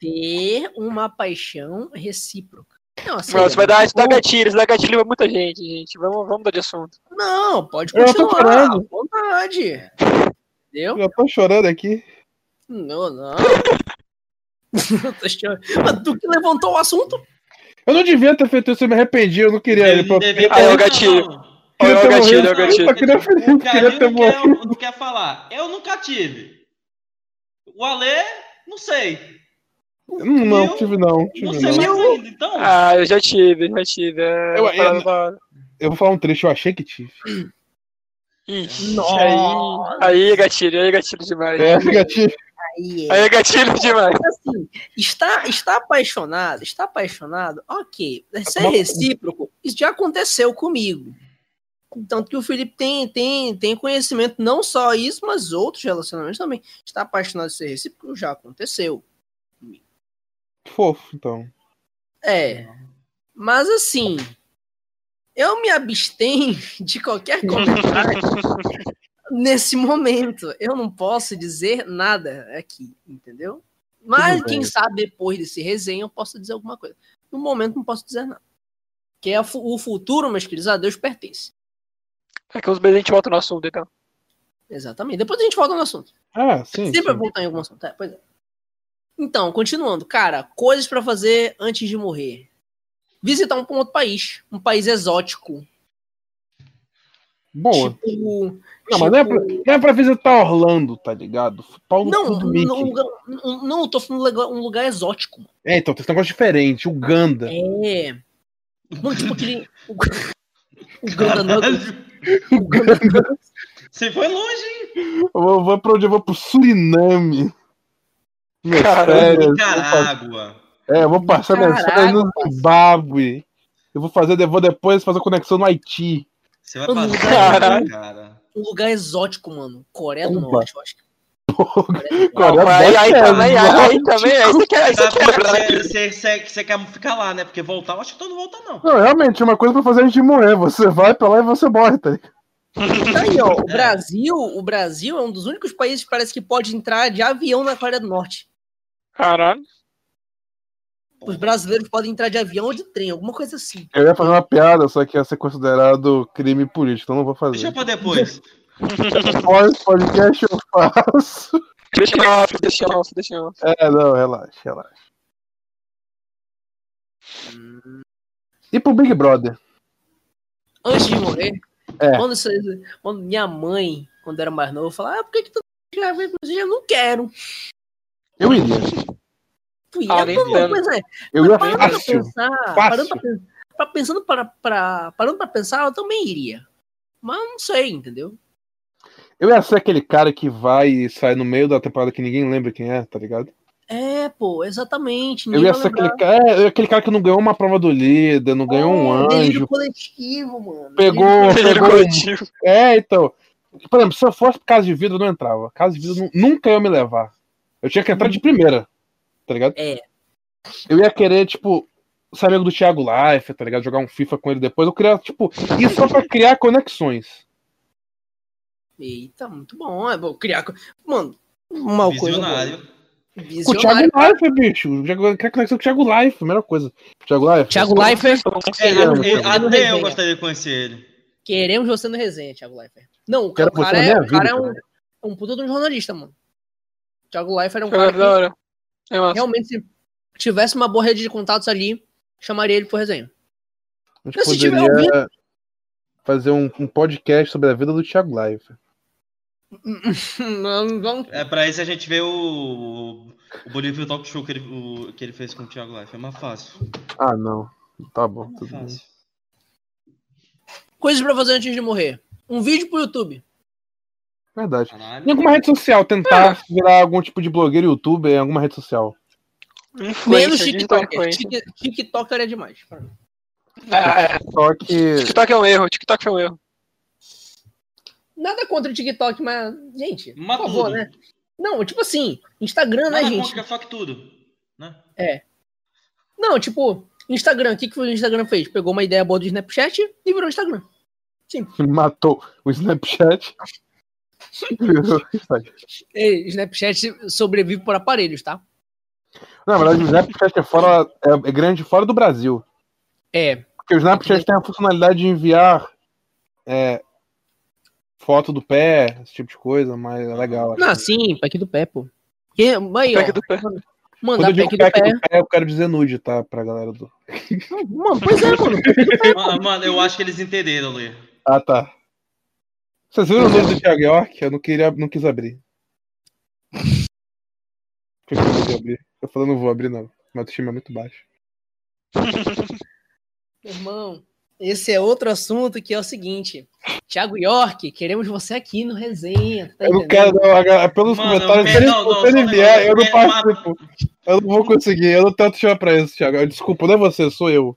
Ter uma paixão recíproca. Não, assim, Nossa, vai dar, isso dá gatilho, isso dá gatilho pra muita gente, gente. Vamos, vamos mudar de assunto. não, pode Eu tô continuar, chorando. vontade. Entendeu? Eu tô chorando aqui. Não, não. Eu tô chorando. Mas tu que levantou o assunto? Eu não devia ter feito isso, eu me arrependi, eu não queria Ele pra... devia Ah, é o gatilho. não, não. queria Olha ter o gatilho, morrido. olha o gatilho. Eu queria, eu O queria ter não quer, morrido. não quer falar. Eu nunca tive. O Alê, não sei. Hum, Não, Eu- tive não. Não Tive sei não. mais ainda. Então, Ah, eu já tive, já tive. É Eu- eu- hora. Eu vou falar um trecho, eu achei que tive. Ixi, Nossa. aí, aí gatilho, aí gatilho demais. É, tive. Aí é. Aí é gatilho demais. assim, está, está apaixonado, está apaixonado, ok. Ser Mas- recíproco, isso já aconteceu comigo. Tanto que o Felipe tem, tem, tem conhecimento, não só isso, mas outros relacionamentos também. Está apaixonado de ser recíproco, já aconteceu. Fofo, então. É. Mas assim, eu me abstenho de qualquer comentário nesse momento. Eu não posso dizer nada aqui, entendeu? Mas quem sabe depois desse resenha eu posso dizer alguma coisa. No momento não posso dizer nada. Que é o futuro, meus queridos, a Deus pertence. É que uns meses a gente volta no assunto, então. Exatamente. Depois a gente volta no assunto. Ah, sim. Sempre vai sim. voltar em algum assunto. É, pois é. Então, continuando. Cara, coisas pra fazer antes de morrer. Visitar um, um outro país. Um país exótico. Boa. Tipo. Não, mas não é, tipo- pra, não é pra visitar Orlando, tá ligado? Pau no Não, não, um lugar, não, não, eu tô falando um lugar, um lugar exótico. mano. É, então, tem esse negócio diferente. Uganda. É. Mano, tipo aquele. O, o Ganda Nuggets. caralho, O Ganda Nuggets. você foi longe, hein? Eu vou, vou pra onde? Eu vou pro Suriname. Pa- Nicarágua. É, eu vou passar minhas férias no. Zimbábue. Eu vou fazer, eu vou depois fazer conexão no Haiti. Você vai Mano, passar, cara. Um lugar exótico, mano. Coreia do. Norte, eu acho que. Coreia aí, aí é também, aí, também, aí você quer, aí você quer. Você, você, você, você quer ficar lá, né? Porque voltar, eu acho que tu não volta, não. Não, realmente, é uma coisa pra fazer antes de morrer. Você vai pra lá e você morre, tá ligado? Tá aí, ó. O Brasil, o Brasil é um dos únicos países que parece que pode entrar de avião na Coreia do Norte. Caralho. Os brasileiros podem entrar de avião ou de trem, alguma coisa assim. Eu ia fazer uma piada, só que ia ser considerado crime político, então não vou Deixa fazer. pra depois. Pós podcast eu faço. Deixa off, deixa off, deixa off. É, não, relaxa, relaxa. E pro Big Brother? Antes de morrer, É. quando, você- quando minha mãe, quando era mais novo, falava, ah, por que, que tu não quer? Eu não quero. Eu iria. É, não, entendo. pois é, Eu ia parando pra fácil. pensar, parando pra, pen- pra- pensando para, pra, parando pra pensar, eu também iria. Mas não sei, entendeu? Eu ia ser aquele cara que vai e sai no meio da temporada que ninguém lembra quem é, tá ligado? É, pô, exatamente. Eu ia ser aquele cara, é, aquele cara que não ganhou uma prova do líder, não ganhou um É, anjo. coletivo, mano. Pegou- Ele pegou um- coletivo. É, então. Por exemplo, se eu fosse pro casa de vidro, eu não entrava. Casa de vidro nu- nunca ia me levar. Eu tinha que entrar de primeira, tá ligado? É. Eu ia querer, tipo, ser amigo do Thiago Life, tá ligado? Jogar um FIFA com ele depois. Eu queria, tipo, isso só pra criar conexões. Eita, muito bom. É bom criar. Mano, uma coisa. Visionário. Com o Thiago Visionário. Life, bicho. Quer conexão com o Thiago Life, primeira coisa. Thiago Life. Thiago não É, até eu gostaria de conhecer ele. queremos você no resenha, Thiago Leifert. Não, o cara, é, o cara vida, é um, cara. um puta de um jornalista, mano. Thiago Leifert é um É cara É realmente, se tivesse uma boa rede de contatos ali, chamaria ele pro resenha. A gente Se tiver poderia fazer um, um podcast sobre a vida do Thiago Life. Não, Vamos É pra isso a gente vê o, o Bolívia Talk Show que ele, o- que ele fez com o Thiago Life. É mais fácil. Ah, não. Tá bom, É tudo bem. fácil. Coisas pra fazer antes de morrer. Um vídeo pro YouTube. Verdade. Caralho. Em alguma rede social, tentar virar algum tipo de blogueiro youtuber em alguma rede social. Menos Influencer, digital TikToker. TikToker é demais. Ah, é. Só que. TikTok é um erro, TikTok foi um erro. Nada contra o TikTok, mas, gente, por Mata favor, tudo. né? Não, tipo assim, Instagram, né, Nada gente? contra tudo. Né? Não, tipo, Instagram, o que, que o Instagram fez? Pegou uma ideia boa do Snapchat e virou Instagram. Matou o Snapchat. Virou Instagram. E Snapchat sobrevive por aparelhos, tá? Na verdade, o Snapchat é, fora, é, é grande fora do Brasil. É. Porque o Snapchat tem a funcionalidade de enviar é, foto do pé, esse tipo de coisa, mas é legal. Não, sim, pack do pé, pô. E, aí, ó, Pack do pé. Quando mandar eu pack do pack pé. do pé, eu quero dizer nude, tá? Pra galera do. Mano, pois é, mano. Mano, eu acho que eles entenderam, Lê. Ah, tá. Vocês viram o nude do Thiago York? Eu não, queria, não quis abrir. Eu não quis abrir? Eu falando, não vou abrir, não. Meu autoestima é muito baixo. Meu irmão, esse é outro assunto que é o seguinte. Thiago York, queremos você aqui no resenha. Tá Eu não quero, não. Pelos Mano, comentários, se ele, não, ele vier, eu não participo. Eu não vou conseguir, eu não tenho autoestima pra isso, Thiago. Desculpa, não é você, sou eu.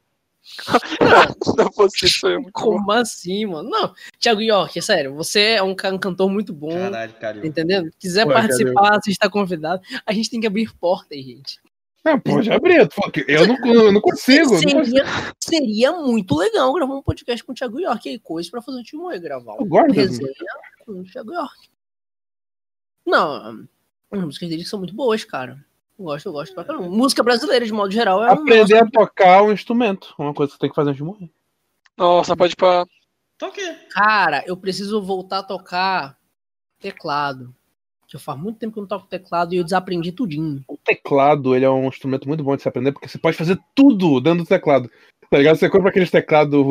Muito bom. Como assim, mano? Não, Thiago York, é sério, você é um, ca- um cantor muito bom. Caralho, cara. Entendendo? Quiser Ué, participar, você está convidado. A gente tem que abrir portas, gente. Não, pô, já abri. tu falou que Eu não, eu não consigo. não consigo. Seria, seria muito legal gravar um podcast com o Thiago York aí, coisa pra fazer o time Moe gravar. Eu gosto resenha com o Thiago York. Não, as músicas dele são muito boas, cara. Eu gosto, eu gosto pra caramba. Música brasileira, de modo geral, é Aprender a tocar um instrumento. Uma coisa que você tem que fazer antes de morrer. Nossa, pode ir pra. Quê? Cara, eu preciso voltar a tocar teclado. Que eu faz muito tempo que eu não toco teclado e eu desaprendi tudinho. O teclado, ele é um instrumento muito bom de se aprender, porque você pode fazer tudo dentro do teclado. Tá ligado? Você compra aqueles teclados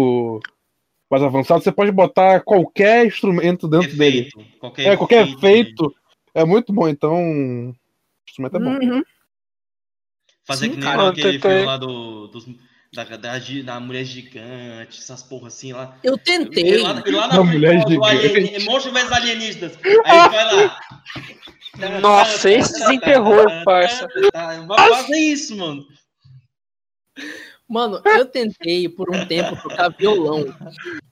mais avançados, você pode botar qualquer instrumento dentro dele. Efeito. Qualquer É, qualquer efeito. efeito. É muito bom, então. O instrumento é bom. Uhum. Fazer Sim, que nem cara. aquele Tentei. filme lá do, dos, da, da, da mulher gigante, essas porra assim lá. Eu tentei. lá, lá na mulher gigante. Monstros vs alienígenas. Aí vai lá. Nossa, esse desenterrou, parça. Vai fazer isso, mano. Mano, eu tentei por um tempo tocar violão.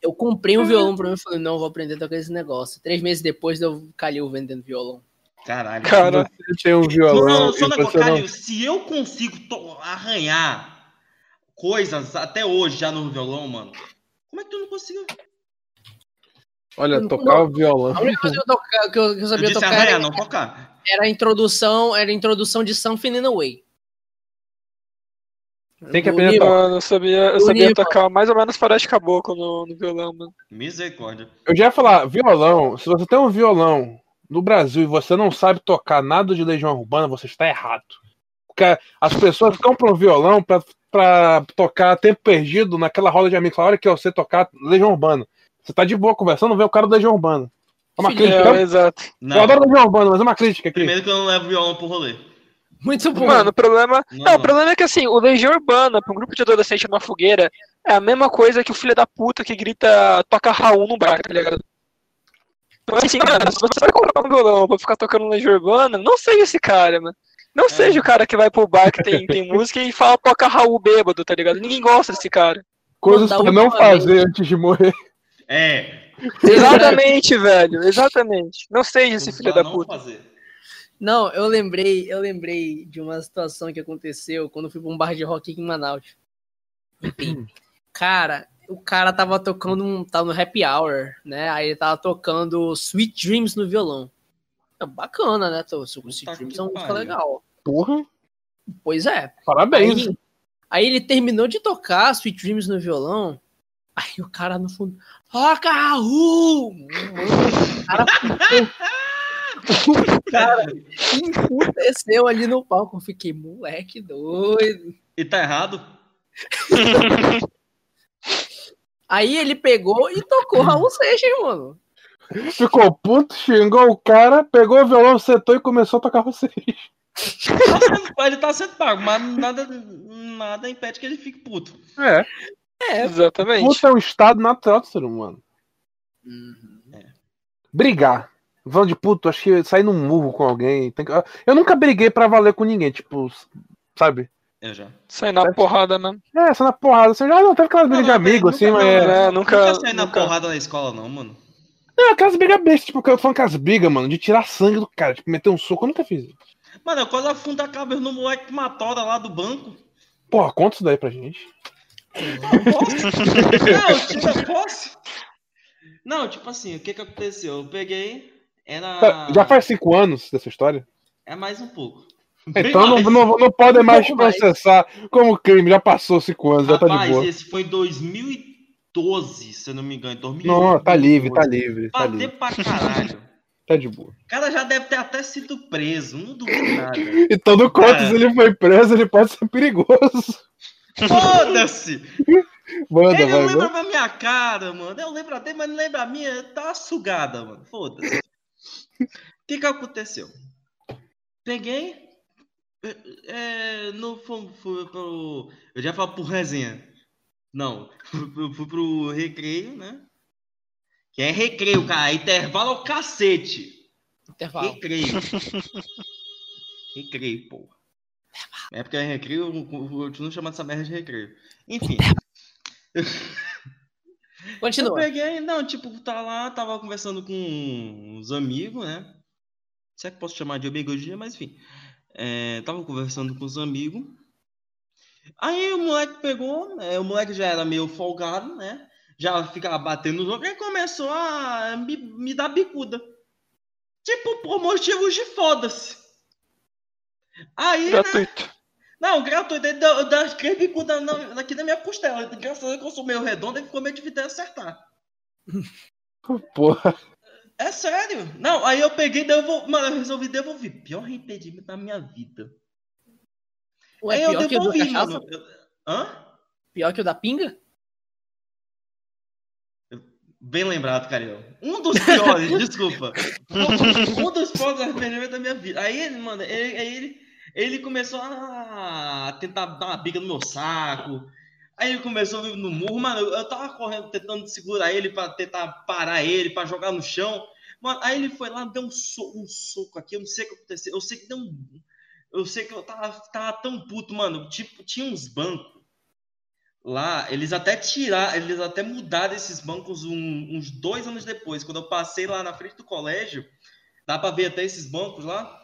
Eu comprei um violão pra mim e falei, não, vou aprender a tocar esse negócio. Três meses depois eu calhou vendendo violão. Caralho. Cara, Você tem um violão. Não, só negócio, não- Calil, se eu consigo to- arranhar coisas até hoje já no violão, mano, como é que tu não conseguiu? Olha, tocar o violão. A única coisa que eu, toca- que eu- que eu Eu sabia disse tocar arranhar, era, não tocar. era a introdução, era a introdução de Something in a Way. Tem que aprender mano, eu sabia, eu sabia tocar mais ou menos faroeste caboclo no, no violão, mano. Misericórdia. Eu já ia falar, violão, se você tem um violão no Brasil e você não sabe tocar nada de Legião Urbana, você está errado. Porque as pessoas compram violão pra, pra tocar tempo perdido naquela roda de amigos. Fala, Olha que eu sei tocar Legião Urbana. Você tá de boa conversando, vê o cara do Legião Urbana. É uma Filho, crítica. É, Eu, exato. Não, eu adoro Legião Urbana, mas é uma crítica aqui. primeiro que eu não levo violão pro rolê. Muito bom. Mano, o problema. Não, Não, não. o problema é que assim, o Legião Urbana, pra um grupo de adolescente numa fogueira, é a mesma coisa que o filho da puta que grita toca Raul no bar, tá ligado? Então, assim, mano, se você vai comprar um violão pra ficar tocando Legião Urbana, não seja esse cara, mano. Não seja o cara que vai pro bar que tem, tem música e fala toca Raul bêbado, tá ligado? Ninguém gosta desse cara. Coisas pra não fazer antes de morrer. É. Exatamente, velho. Exatamente. Não seja esse filho da puta. fazer. Não, eu lembrei, eu lembrei de uma situação que aconteceu quando eu fui pra um bar de rock aqui em Manaus. Enfim, cara, o cara tava tocando um. Tava no happy hour, né? Aí ele tava tocando Sweet Dreams no violão. É bacana, né? Tô- Sweet Tá Dreams é uma música legal. Porra, Pois é. parabéns. Aí, aí ele terminou de tocar Sweet Dreams no violão. Aí o cara no fundo. Toca, Raul! Mano, o cara ficou. o cara emputeceu ali no palco. Eu fiquei, moleque doido. E tá errado? Aí ele pegou e tocou Raul Seixas, mano. Ficou puto, xingou o cara, pegou o violão, setou e começou a tocar. Tá sendo- Ele tá sendo pago, mas nada, nada impede que ele fique puto. É. Exatamente. Puto é um estado natural do ser humano. Brigar. Falando de puto, acho que sair num murro com alguém. tem que- Eu nunca briguei pra valer com ninguém. Tipo, sabe? Eu já. Sai na porrada mesmo. É, só na porrada. Você já não teve aquelas brigas de amigo, nunca- assim, não, mas. não, é- É, Nunca, nunca. saí na nunca- porrada na escola, não, mano. Não, aquelas brigas bestas, tipo, eu tô falando aquelas brigas, mano, de tirar sangue do cara, tipo, meter um soco, eu nunca fiz isso. Mano, eu quase afundo a cabeça no moleque que matou lá do banco. Porra, conta isso daí pra gente. Não, tipo, eu posso? Não, tipo assim, o que que aconteceu? Eu peguei, era... Tá, Já faz cinco anos dessa história? É mais um pouco. Então não, não, não podem mais processar como crime, já passou cinco anos, já tá de Rapaz, boa. esse foi em 2012, se eu não me engano. 2012. Não, tá livre, tá livre, tá Bateu livre, pra caralho. tá de boa. O cara já deve ter até sido preso, não duvido nada. Então, no conto, É. se ele foi preso, ele pode ser perigoso. Foda-se! Manda, Ele não vai, lembra vai. da minha cara, mano. Eu lembro até, mas não lembra a minha. Tá uma sugada, mano. Foda-se. O que que aconteceu? Peguei. É, é, no, fui, pro. Eu já falo pro resenha. Não. Fui, fui pro recreio, né? Que é recreio, cara. Intervalo é o cacete. Intervalo. Recreio. recreio, porra. Na época é recreio, eu eu continuo chamando essa merda de recreio. Enfim. Eu Continua. peguei, não, tipo, tá lá, tava conversando com os amigos, né? Se é que posso chamar de amigo hoje em dia, mas enfim. É, tava conversando com os amigos. Aí o moleque pegou, né, o moleque já era meio folgado, né? Já ficava batendo nos outros e começou a me, me dar bicuda. Tipo, por motivos de foda-se. Aí, né? Gratuito. Não, gratuito, ele deu, deu as três bicudas na- aqui na minha costela. Graças a Deus que eu sou meio redondo, ele ficou meio difícil de acertar. Porra. É sério. Não, aí eu peguei devolvi. Mano, eu resolvi devolver. Pior arrependimento da minha vida. Ué, aí eu pior que o do devolvi, cachaça? mano. Eu- Hã? Pior que o da pinga? Bem lembrado, Cariel. Um dos piores, desculpa. Um, um dos piores arrependimentos da minha vida. Aí mano, ele, aí ele, ele começou a tentar dar uma biga no meu saco. Aí ele começou a vir no murro, mano. Eu, eu tava correndo, tentando segurar ele pra tentar parar ele, pra jogar no chão. Mano, aí ele foi lá, deu um, so- um soco aqui. Eu não sei o que aconteceu. Eu sei que deu um. Eu sei que eu tava, tava tão puto, mano. Tipo, tinha uns bancos lá, eles até tiraram, eles até mudaram esses bancos um- uns dois anos depois. Quando eu passei lá na frente do colégio, dá pra ver até esses bancos lá.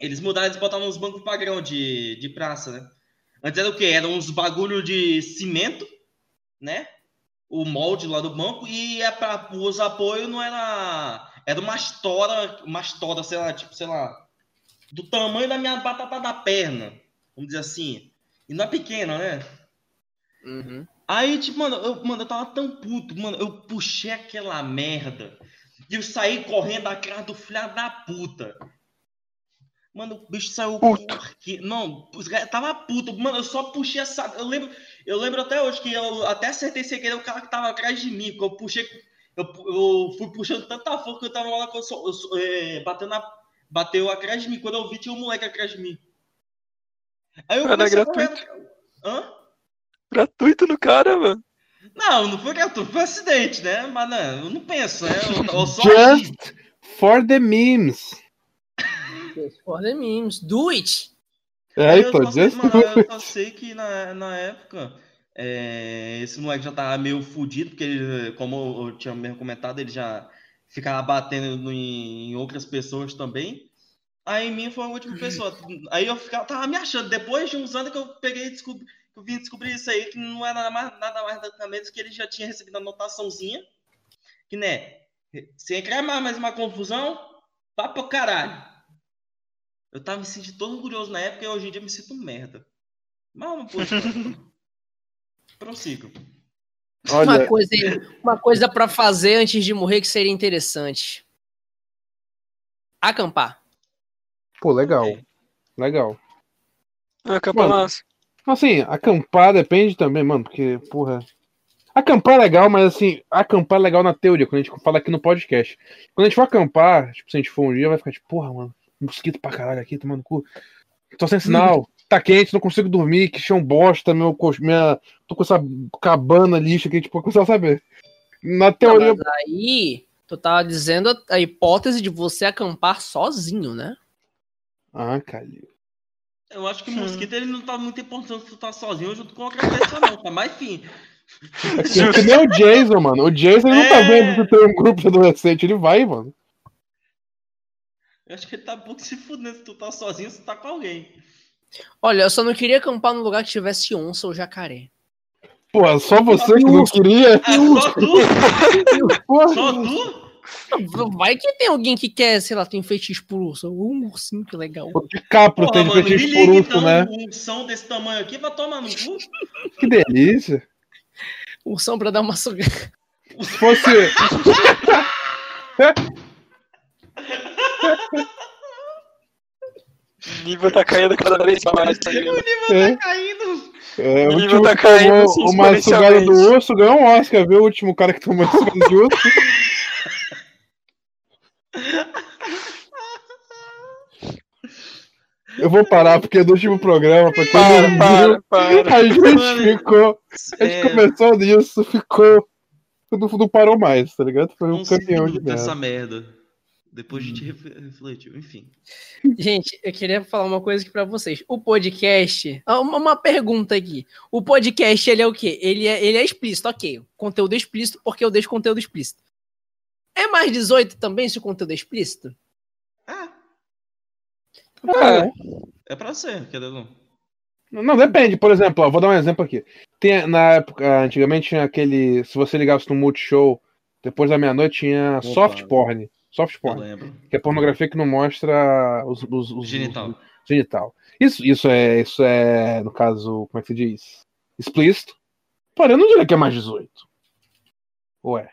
Eles mudaram, eles botaram uns bancos padrão de, de praça, né? Antes era o quê? Eram uns bagulho de cimento, né? O molde lá do banco e é pra, os apoios não era. Era uma estora, uma estora, sei lá, tipo, sei lá, do tamanho da minha batata da perna, vamos dizer assim. E não é pequena, né? Uhum. Aí, tipo, mano, eu, mano, eu tava tão puto, mano, eu puxei aquela merda e eu saí correndo atrás do filho da puta. Mano, o bicho saiu Puto. porque. Não, tava puto. Mano, eu só puxei essa. Eu lembro, eu lembro até hoje que eu até acertei sem querer o cara que tava atrás de mim. Porque eu puxei. Eu, eu fui puxando tanta força que eu tava lá que eu eu é, batendo na, bateu atrás de mim. Quando eu vi, tinha um moleque atrás de mim. Aí eu Era comecei a gratuito. Hã? Gratuito no cara, mano. Não, não foi gratuito, foi acidente, né? Mas não, eu não penso, né? Eu, eu só agi. Just for the memes. Just for the memes. Do it! É, Aí eu então, só sei, mano, eu só sei que na, na época é, esse moleque já tava meio fudido, porque ele, como eu tinha mesmo comentado, ele já ficava batendo no- em, em outras pessoas também. Aí em mim foi a última pessoa. Aí eu ficava, tava me achando. Depois de uns anos que eu peguei e descobri, eu vim descobrir isso aí, que não era nada mais, nada mais nada menos que ele já tinha recebido a anotaçãozinha. Que né? Se entrar mais, mais uma confusão, pro caralho. Eu tava me sentindo todo orgulhoso na época e hoje em dia me sinto um merda. Mas não pode. Prossigo. Uma Olha, coisa, uma coisa para fazer antes de morrer que seria interessante. Acampar. pô, legal. Legal. É, campanás. Assim, acampar depende também, mano, porque, porra. Acampar é legal, mas assim, acampar é legal na teoria, quando a gente fala aqui no podcast. Quando a gente for acampar, tipo, se a gente for um dia, vai ficar tipo, porra, mano, mosquito pra caralho aqui, tomando cu. Tô sem sinal, tá quente, não consigo dormir, que chão bosta, meu, minha. Tô com essa cabana lixo aqui, tipo, começar a saber. Na Não, teoria. mas aí, tu tava dizendo a- hipótese de você acampar sozinho, né? Ah, Calil. Eu acho que o Hum. mosquito ele não tá muito importante se tu tá sozinho junto com outra pessoa, não. Tá mais fim. É que nem o Jason, mano. O Jason ele não tá É. vendo que tem um grupo de adolescente, ele vai, mano. Eu acho que ele tá um pouco se fudendo se tu tá sozinho, se tu tá com alguém. Olha, eu só não queria acampar num lugar que tivesse onça ou jacaré. Pô, só você que não queria. Ah, só tu? Só tu? Vai que tem alguém que quer, sei lá, tem fetiche por urso. Um ursinho, que legal. o DiCaprio Porra, tem mano, liga por urso, então, né? um som desse tamanho aqui vai tomar no cu. Que delícia. Ursão pra dar uma sugada. Se fosse. O nível tá caindo cada vez mais, tá ligado? É, Tá caindo. é, o O nível tá caindo, tomou assim, uma sugada do exponencialmente. urso ganhou um Oscar, viu? O último cara que tomou essa sugada de urso. Eu vou parar, porque do último programa, pra quem Para, não para, viu, para. a gente Mano, ficou. A gente É, começou nisso, ficou. Não, não parou mais, tá ligado? Foi um uns caminhão de minutos essa merda. Depois a gente ref- refletiu, enfim. Gente, eu queria falar uma coisa aqui pra vocês. O podcast. ah, Uma, pergunta aqui. O podcast, ele é o quê? Ele é, ele é explícito, ok. Conteúdo explícito, porque eu deixo conteúdo explícito. É mais 18 também se o conteúdo é explícito? Ah, É. é pra ser, querendo. Não, depende. Por exemplo, ó, vou dar um exemplo aqui. Tem, na época, antigamente tinha aquele. Se você ligasse no Multishow, depois da meia-noite tinha soft porn. Soft Eu porn. lembro. Que é pornografia que não mostra os, os, os- Genital. os- genital. Isso, isso é, isso é, no caso, como é que se diz? Explícito. Porém, eu não diria que é mais 18. Ué.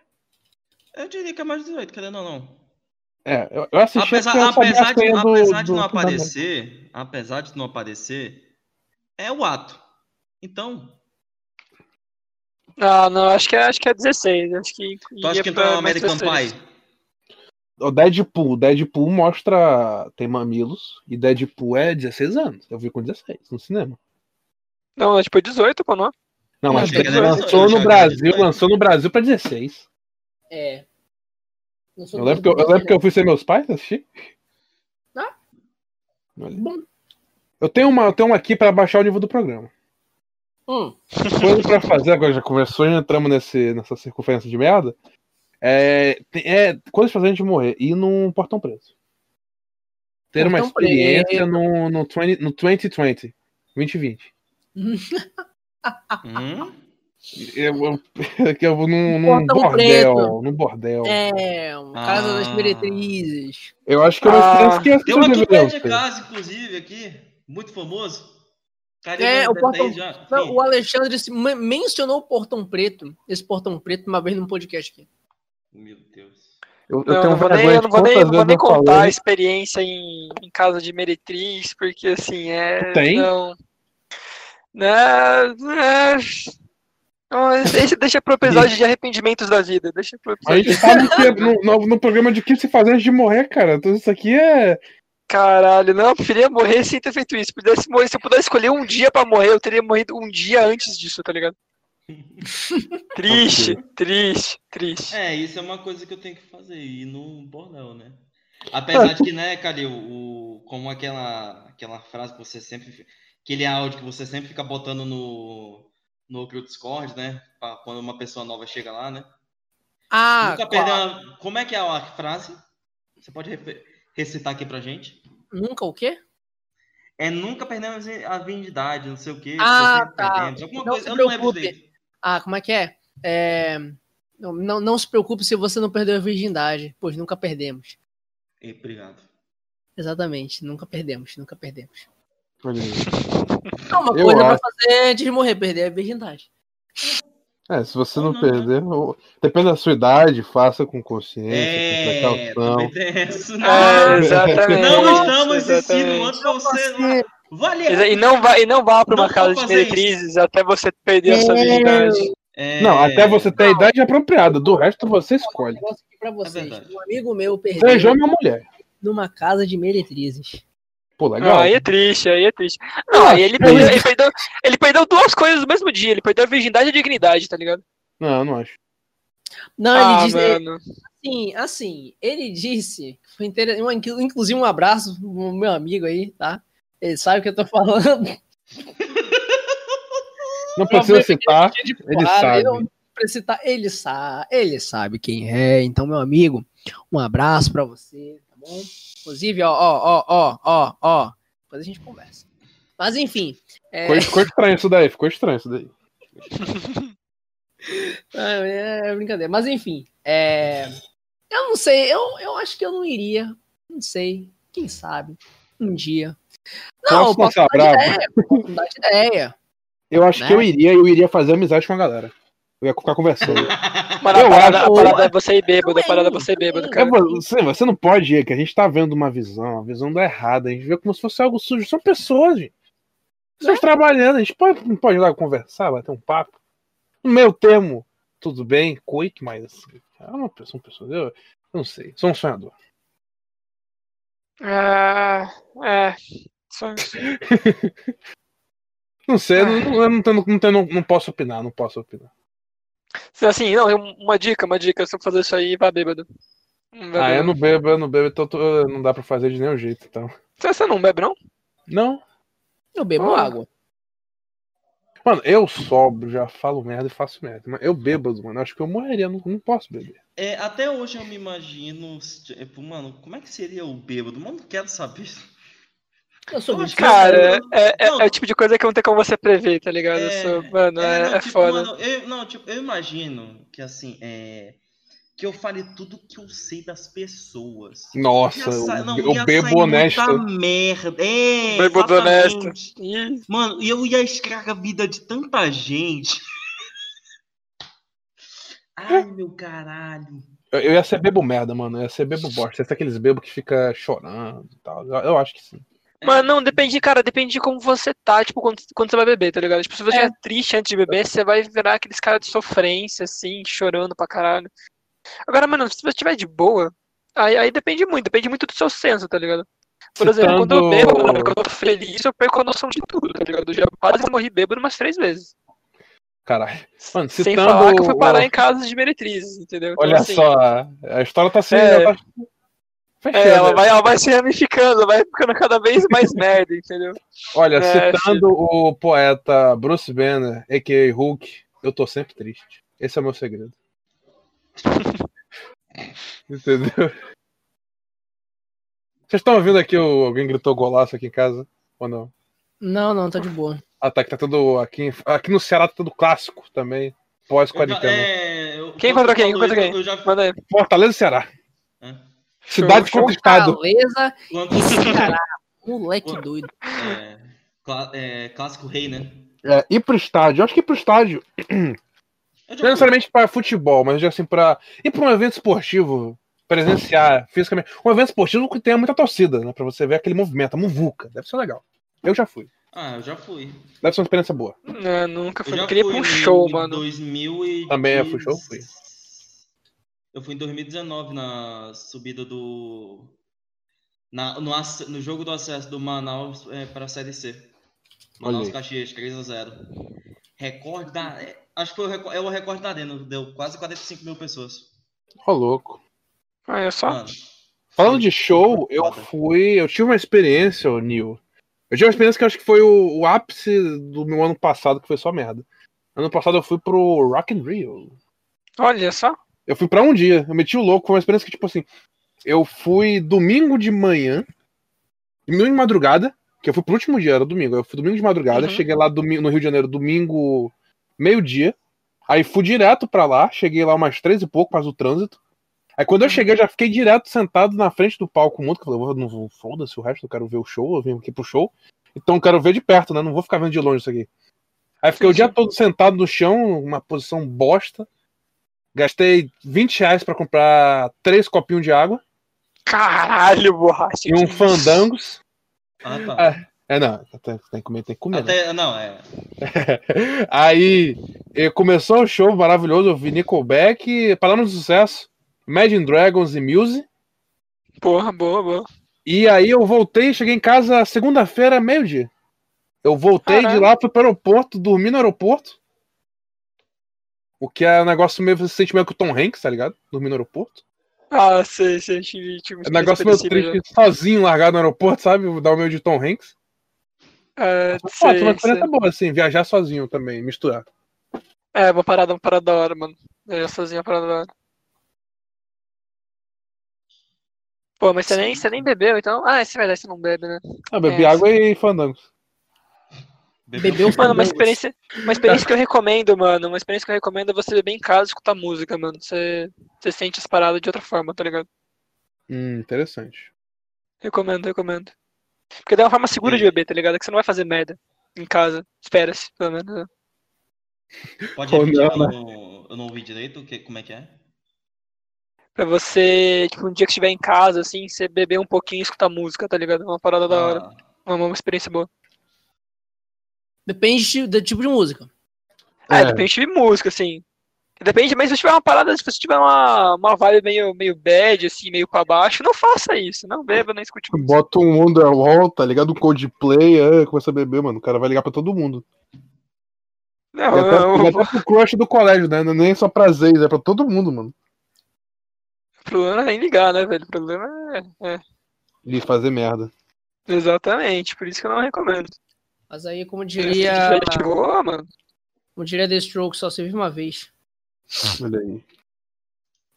Eu diria que é mais 18, querendo ou não. É, eu, eu assisti Apesar, eu apesar, de, do- apesar de do- não do- aparecer, apesar de não aparecer, é o ato. Então, Ah, não, acho que é, acho que é 16. Acho que. tu acha que então é mais American 16. Pie? O Deadpool. Deadpool mostra. Tem mamilos. E Deadpool é 16 anos. Eu vi com 16 no cinema. Não, é tipo 18, pô, não. Não, Eu mas que lançou 18, eu no que Brasil, era 18. lançou no Brasil pra 16. É. Não Eu lembro, que eu, eu lembro que eu fui ser meus pais assistir. Ah. Bom. Eu tenho uma, eu tenho uma aqui pra baixar o nível do programa. Hum, Coisa pra fazer, agora já conversou e entramos nesse, nessa circunferência de merda. É, é coisas pra fazer a gente morrer. Ir num portão preso. Ter uma Portão experiência no, no, 20, no 2020. 2020. Hum? Eu, eu, que eu vou num, num bordel. preto. Num bordel. é, um Casa das Ah. Meretrizes. Eu acho que é uma Ah, experiência que as Tem um pessoas aqui perto de casa, inclusive, aqui, muito famoso. É, eu o portão- já. Não, o Alexandre mencionou o Portão Preto, esse Portão Preto, uma vez num podcast aqui. Meu Deus. Eu, eu Não, tenho não vou nem, eu não vou nem, não vou nem eu falei. contar a experiência em, em casa de meretriz, porque assim, é. Tem? Não. Não, é... Não, deixa, deixa pro episódio de arrependimentos da vida. Deixa pro A episódio. gente tá no, que- no, no- programa de o que se fazer antes de morrer, cara. Então isso aqui é. Caralho, não, eu preferia morrer sem ter feito isso. Pudesse morrer, se eu pudesse escolher um dia pra morrer, eu teria morrido um dia antes disso, tá ligado? Triste, triste, triste. É, isso é uma coisa que eu tenho que fazer, ir no bordel, né? Apesar de que, né, Calil, o, como aquela, aquela frase que você sempre. Aquele áudio que você sempre fica botando no, no grupo Discord, né? Pra quando uma pessoa nova chega lá, né? Ah, Nunca perdeu. Como é que é a frase? Você pode recitar aqui pra gente? nunca o quê? É nunca perdemos a virgindade, não sei o quê. Ah, tá. perdemos, Alguma Não coisa, se eu não lembro direito. Ah, como é que é? É, Não, não, não se preocupe se você não perdeu a virgindade, pois nunca perdemos. E, Obrigado. Exatamente, nunca perdemos, nunca perdemos. É uma Eu coisa pra acho. fazer antes de morrer, perder a virgindade. É, se você não não, né? perder, ou- depende da sua idade, faça com consciência, É, com precaução. É, exatamente. Não estamos exatamente. insinuando pra você. Vale. E não vá, e não vá pra uma casa de meretrizes até você perder a sua É. virgindade. É, Não, até você ter a idade apropriada, do resto você um escolhe. negócio aqui pra vocês. verdade. um amigo meu perdeu Seja homem ou mulher. numa casa de meretrizes. Pô, legal. aí é triste, aí é triste. Não, aí ele perdeu, é ele, perdeu, ele perdeu duas coisas no mesmo dia. Ele perdeu a virgindade e a dignidade, tá ligado? Não, não acho. Não, ah, ele disse. mano. Assim, assim, ele disse. Foi inter... uma- Inclusive, um abraço pro meu amigo aí, tá? Ele sabe o que eu tô falando. Não precisa citar, ele sabe. precisa citar, ele sabe, ele sabe quem é. Então, meu amigo, um abraço pra você, tá bom? Inclusive, ó, ó, ó, ó, ó, ó. Depois a gente conversa. Mas enfim. é- Ficou, ficou estranho isso daí, ficou estranho isso daí. É, é brincadeira. Mas enfim, é... eu não sei, eu, eu acho que eu não iria. Não sei. Quem sabe? Um dia. Não, eu Posso posso dar ideia. Posso dar de ideia. Eu acho Né? que eu iria, eu iria fazer amizade com a galera. Eu ia ficar conversando. Mano, Eu a parada, acho- a parada é você ir bêbado, a parada é você ir bêbado, cara. É, você, você não pode ir, que a gente tá vendo uma visão, a visão da errada. A gente vê como se fosse algo sujo. São pessoas, gente. Pessoas trabalhando, a gente pode, não pode ir lá conversar, bater um papo. No meu termo, tudo bem, coito, mas assim, é uma pessoa, são pessoas. Eu, eu não sei, sou um sonhador. É. É. Não sei, eu não, eu não, tenho- não, tenho- não, não posso opinar, não posso opinar. Assim, não, uma dica, uma dica. Se eu fazer isso aí, vá bêbado. Vai Ah, eu bêbado. não bebo, eu não bebo, então tô- não dá pra fazer de nenhum jeito, então. Você, você não bebe, não? Não. Eu bebo Ah. água. Mano, eu sobro, já falo merda e faço merda. Mas eu bêbado, mano, acho que eu morreria, não, não posso beber. É, até hoje eu me imagino, tipo, mano, como é que seria o bêbado? Mano, não quero saber. Eu sou muito que- Cara, é, é, não. é o tipo de coisa que não tem como você prever, tá ligado? Eu sou- mano, é, não, é tipo, foda. mano, eu, não, tipo, eu imagino que assim, é. Que eu fale tudo que eu sei das pessoas. Nossa, Ia sa- não, eu ia bebo sair honesto. Muita merda. É, exatamente. honesto. Mano, e eu ia estragar a vida de tanta gente. Ai, meu caralho. Eu, eu ia ser bebo merda, mano. Eu ia ser bebo bosta. Ia ser aqueles bebo que fica chorando e tal. Eu, eu acho que sim. Mano, não, depende, cara, depende de como você tá, tipo, quando, quando você vai beber, tá ligado? Tipo, se você É. é triste antes de beber, você vai virar aqueles caras de sofrência, assim, chorando pra caralho. Agora, mano, se você estiver de boa, aí, aí depende muito, depende muito do seu senso, tá ligado? Por exemplo, quando eu bebo, mano, quando eu tô feliz, eu perco a noção de tudo, tá ligado? Eu já quase morri bêbado umas três vezes. Caralho. Mano, Sem citando falar que eu fui o- parar em casas de meretrizes, entendeu? Então, Olha assim, só, a história tá assim. É. É, ela vai, ela vai se ramificando, vai ficando cada vez mais merda, entendeu? Olha, É, citando o poeta Bruce Banner, a.k.a. Hulk, eu tô sempre triste. Esse é o meu segredo. Entendeu? Vocês estão ouvindo aqui o... alguém gritou golaço aqui em casa? Ou não? Não, não, tá de boa. Ah, tá, que tá tudo aqui, aqui no Ceará tá tudo clássico também. Pós-quarentena. é, eu- Quem contra quem? falou Contra quem? Eu já. Fortaleza e Ceará. É. Cidade Show, contra estado. Fortaleza e Ceará. Moleque doido. é, clá- é, clássico rei, né? É, ir pro estádio. Eu acho que ir pro estádio, Eu já não fui. necessariamente para futebol, mas já assim, pra ir pra um evento esportivo, presenciar fisicamente. Um evento esportivo que tenha muita torcida, né? Pra você ver aquele movimento, a muvuca. Deve ser legal. Eu já fui. Ah, eu já fui. Deve ser uma experiência boa. Não, nunca Eu fui. já Eu queria ir fui pra um show, mano. 2000 e... Também é, fui show? Fui. Eu fui em 2019 na subida do... Na, no, no jogo do acesso do Manaus é, para a Série C. Manaus. Caxias, 3x0. Recorde da... é, acho que foi o recorde, é o recorde da arena. Deu quase 45 mil pessoas. Ô, louco. Olha só. Mano, Falando de show, eu fui. Eu tive uma experiência, ô, Nil. Eu tive uma experiência que acho que foi o, o ápice do meu ano passado, que foi só merda. Ano passado eu fui pro Rock in Rio. Olha só. Eu fui pra um dia, eu meti o louco, foi uma experiência que, tipo assim, eu fui domingo de manhã, domingo de madrugada, que eu fui pro último dia, era domingo, eu fui domingo de madrugada, Uhum. cheguei lá domingo, no Rio de Janeiro, domingo, meio-dia, aí fui direto pra lá, cheguei lá umas três e pouco, faz o trânsito, aí quando eu cheguei, eu já fiquei direto sentado na frente do palco muito, que eu falei, "Vou- não vou, foda-se o resto, eu quero ver o show, eu vim aqui pro show, então eu quero ver de perto, né, não vou ficar vendo de longe isso aqui. Aí fiquei o dia todo sentado no chão, uma posição bosta, Gastei 20 reais pra comprar três copinhos de água Caralho, borracha. e um fandangos. ah, tá. Ah, É, não, tem, que comer, tem que comer. né? Até, não, é. Aí começou o show maravilhoso, eu vi Nickelback, Palavras de Sucesso, Imagine Dragons e Muse. Porra, boa, boa. E aí eu voltei, cheguei em casa segunda-feira, meio-dia. Eu voltei de Caralho. lá, fui pro aeroporto, dormi no aeroporto. O que é um negócio meio, você sente meio que o Tom Hanks, tá ligado? Dormir no aeroporto. Ah, sei, sei, uma É um negócio meio triste, sozinho, largado no aeroporto, sabe? Dar o meio de Tom Hanks. É, Pô, sei, uma experiência boa, assim, viajar sozinho também, misturar. É, uma parada, uma parada da hora, mano. Eu sozinho, uma parada da hora. Pô, mas você nem, você nem bebeu, então. Ah, é verdade, você não bebe, né? Ah, bebi É, água e fandangos. Bebeu Mano, uma experiência, uma experiência que eu recomendo, mano. Uma experiência que eu recomendo é você beber em casa e escutar música, mano. Você, você sente as paradas de outra forma, tá ligado? Hum, interessante. Recomendo, recomendo. Porque daí é uma forma segura de beber, tá ligado? Que você não vai fazer merda em casa. Espera-se, pelo menos. né? Pode repetir não, eu não, eu não ouvi direito o que, como é que é? Pra você, tipo, um dia que estiver em casa, assim, você beber um pouquinho e escutar música, tá ligado? É uma parada da hora. Ah, Uma, uma experiência boa. Depende do tipo de música. É, É. depende de música, assim. Depende, mas se tiver uma parada, se você tiver uma, uma vibe meio, meio bad, assim, meio pra baixo, não faça isso. Não beba, nem escute música. Bota um Wonderwall, tá ligado? Um Coldplay, é, começa a beber, mano. O cara vai ligar pra todo mundo. Não, E até, não, e o, até pro crush do colégio, né? Não é nem só pra Zeis, é pra todo mundo, mano. o problema não é nem ligar, né, velho? O problema é, é. E fazer merda. Exatamente, por isso que eu não recomendo. Mas aí, como diria, mano. como diria The Stroke, só se vive uma vez. Olha aí.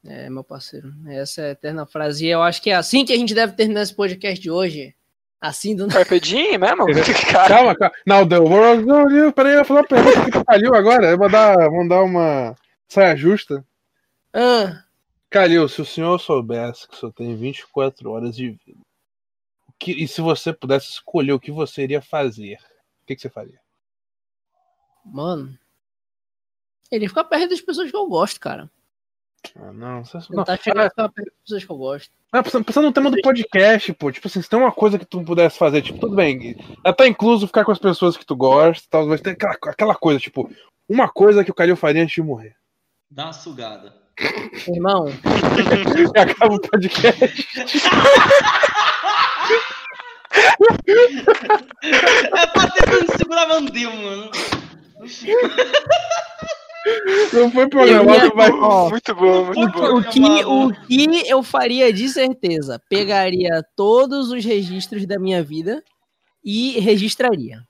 É, meu parceiro. Essa é a eterna frase. E eu acho que é assim que a gente deve terminar esse podcast de hoje. Assim do Carpe diem mesmo? Cara, Calma, calma. Now the world you. Peraí, eu vou fazer uma pergunta pro Calil agora. Eu vou dar, vou dar uma saia justa. Ah, Calil, se o senhor soubesse que só tem 24 horas de vida, que- e se você pudesse escolher o que você iria fazer, que, que você faria? mano. Ele fica perto das pessoas que eu gosto, cara. Ah, não, você, não. Tentar chegar e ficar perto das pessoas que eu gosto. Ah, pensando pensando no tema do podcast, pô, tipo assim, se tem uma coisa que tu pudesse fazer, tipo, tudo bem, já tá incluso ficar com as pessoas que tu gosta tal, mas tem aquela, aquela coisa, tipo, uma coisa que o Calil faria antes de morrer. dá uma sugada. Irmão, acaba o podcast. É pra tentando segurar mandeu, mano. Não foi programado, mas. ó, muito bom, muito bom. o que, o que eu faria de certeza? Pegaria todos os registros da minha vida e registraria.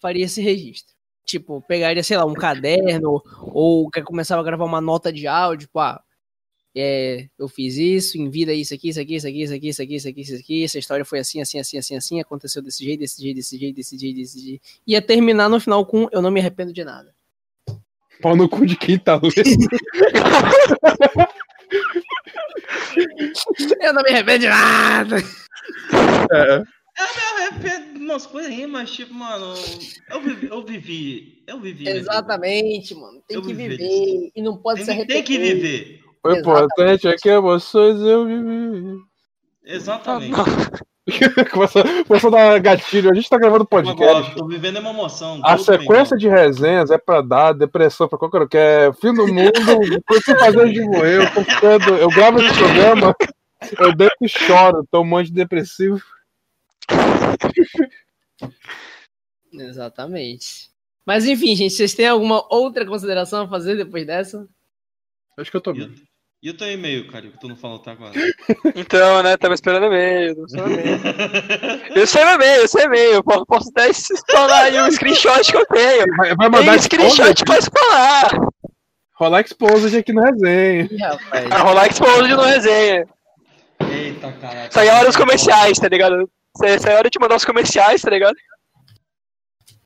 Faria esse registro. Tipo, pegaria, sei lá, um caderno ou que começava a gravar uma nota de áudio, tipo, ah, é, eu fiz isso, em vida isso aqui, isso aqui, isso aqui, isso aqui, isso aqui, isso aqui, isso aqui, essa história foi assim, assim, assim, assim, assim, aconteceu desse jeito, desse jeito, desse jeito, desse jeito, desse jeito. Ia terminar no final com eu não me arrependo de nada. Pau no cu de quem tá. Eu não me arrependo de nada. É. Eu arrependo de umas coisas aí, mas tipo, mano, eu vivi, eu vivi, eu vivi. vida. Exatamente, mano. Tem Eu que viver. E não pode se Tem, arrepender. tem que viver. O importante é que emoções eu vivi. Exatamente. Começou, a dar gatilho. A gente tá gravando podcast. Agora, tô vivendo uma emoção. A sequência de resenhas é pra dar depressão pra qualquer um. Que é fim do mundo, preciso fazer de morrer. Eu tô ficando. Eu gravo esse programa, eu deito e choro, tô um antidepressivo. Exatamente. Mas enfim, gente, vocês têm alguma outra consideração a fazer depois dessa? Acho que eu tô bem. E o teu e-mail, cara, que tu não falou até agora? Então, né, tava esperando e-mail. Eu sei meu e-mail, eu sei e-mail. Posso, posso até explorar aí o screenshot que eu tenho. Vai, vai Tem mandar screenshot exposed? pra explorar. Rolar exposed aqui na resenha. Ih, rapaz. Vai rolar exposed no resenha. Eita, caralho. Isso aí é hora dos comerciais, tá ligado? Isso aí é hora de mandar os comerciais, tá ligado?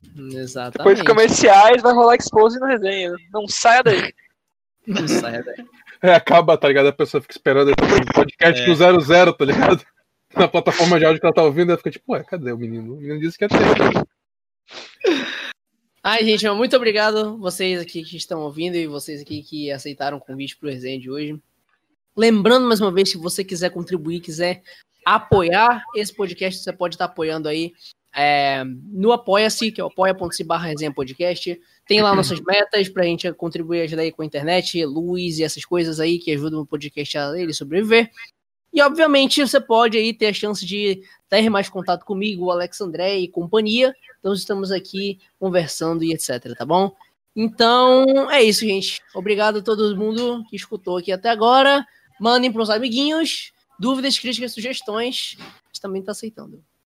Depois Exatamente. dos comerciais vai rolar exposed no resenha. Não saia daí. Não saia daí. É, acaba, tá ligado? A pessoa fica esperando o podcast É. no 00, tá ligado? Na plataforma de áudio que ela tá ouvindo, ela fica tipo, ué, cadê o menino? O menino disse que ia ter. Ai, gente, muito obrigado vocês aqui que estão ouvindo e vocês aqui que aceitaram o convite pro resenha de hoje. Lembrando mais uma vez, se você quiser contribuir, quiser apoiar esse podcast, você pode estar apoiando aí é, no Apoia-se, que é o apoia.se barra resenha podcast. Tem lá nossas metas pra gente contribuir, ajudar aí com a internet, luz e essas coisas aí que ajudam o podcast a ele sobreviver. E, obviamente, você pode aí ter a chance de ter mais contato comigo, o Alex André e companhia. Então, estamos aqui conversando e etc, tá bom? Então, é isso, gente. Obrigado a todo mundo que escutou aqui até agora. Mandem pros amiguinhos. Dúvidas, críticas, sugestões. A gente também tá aceitando.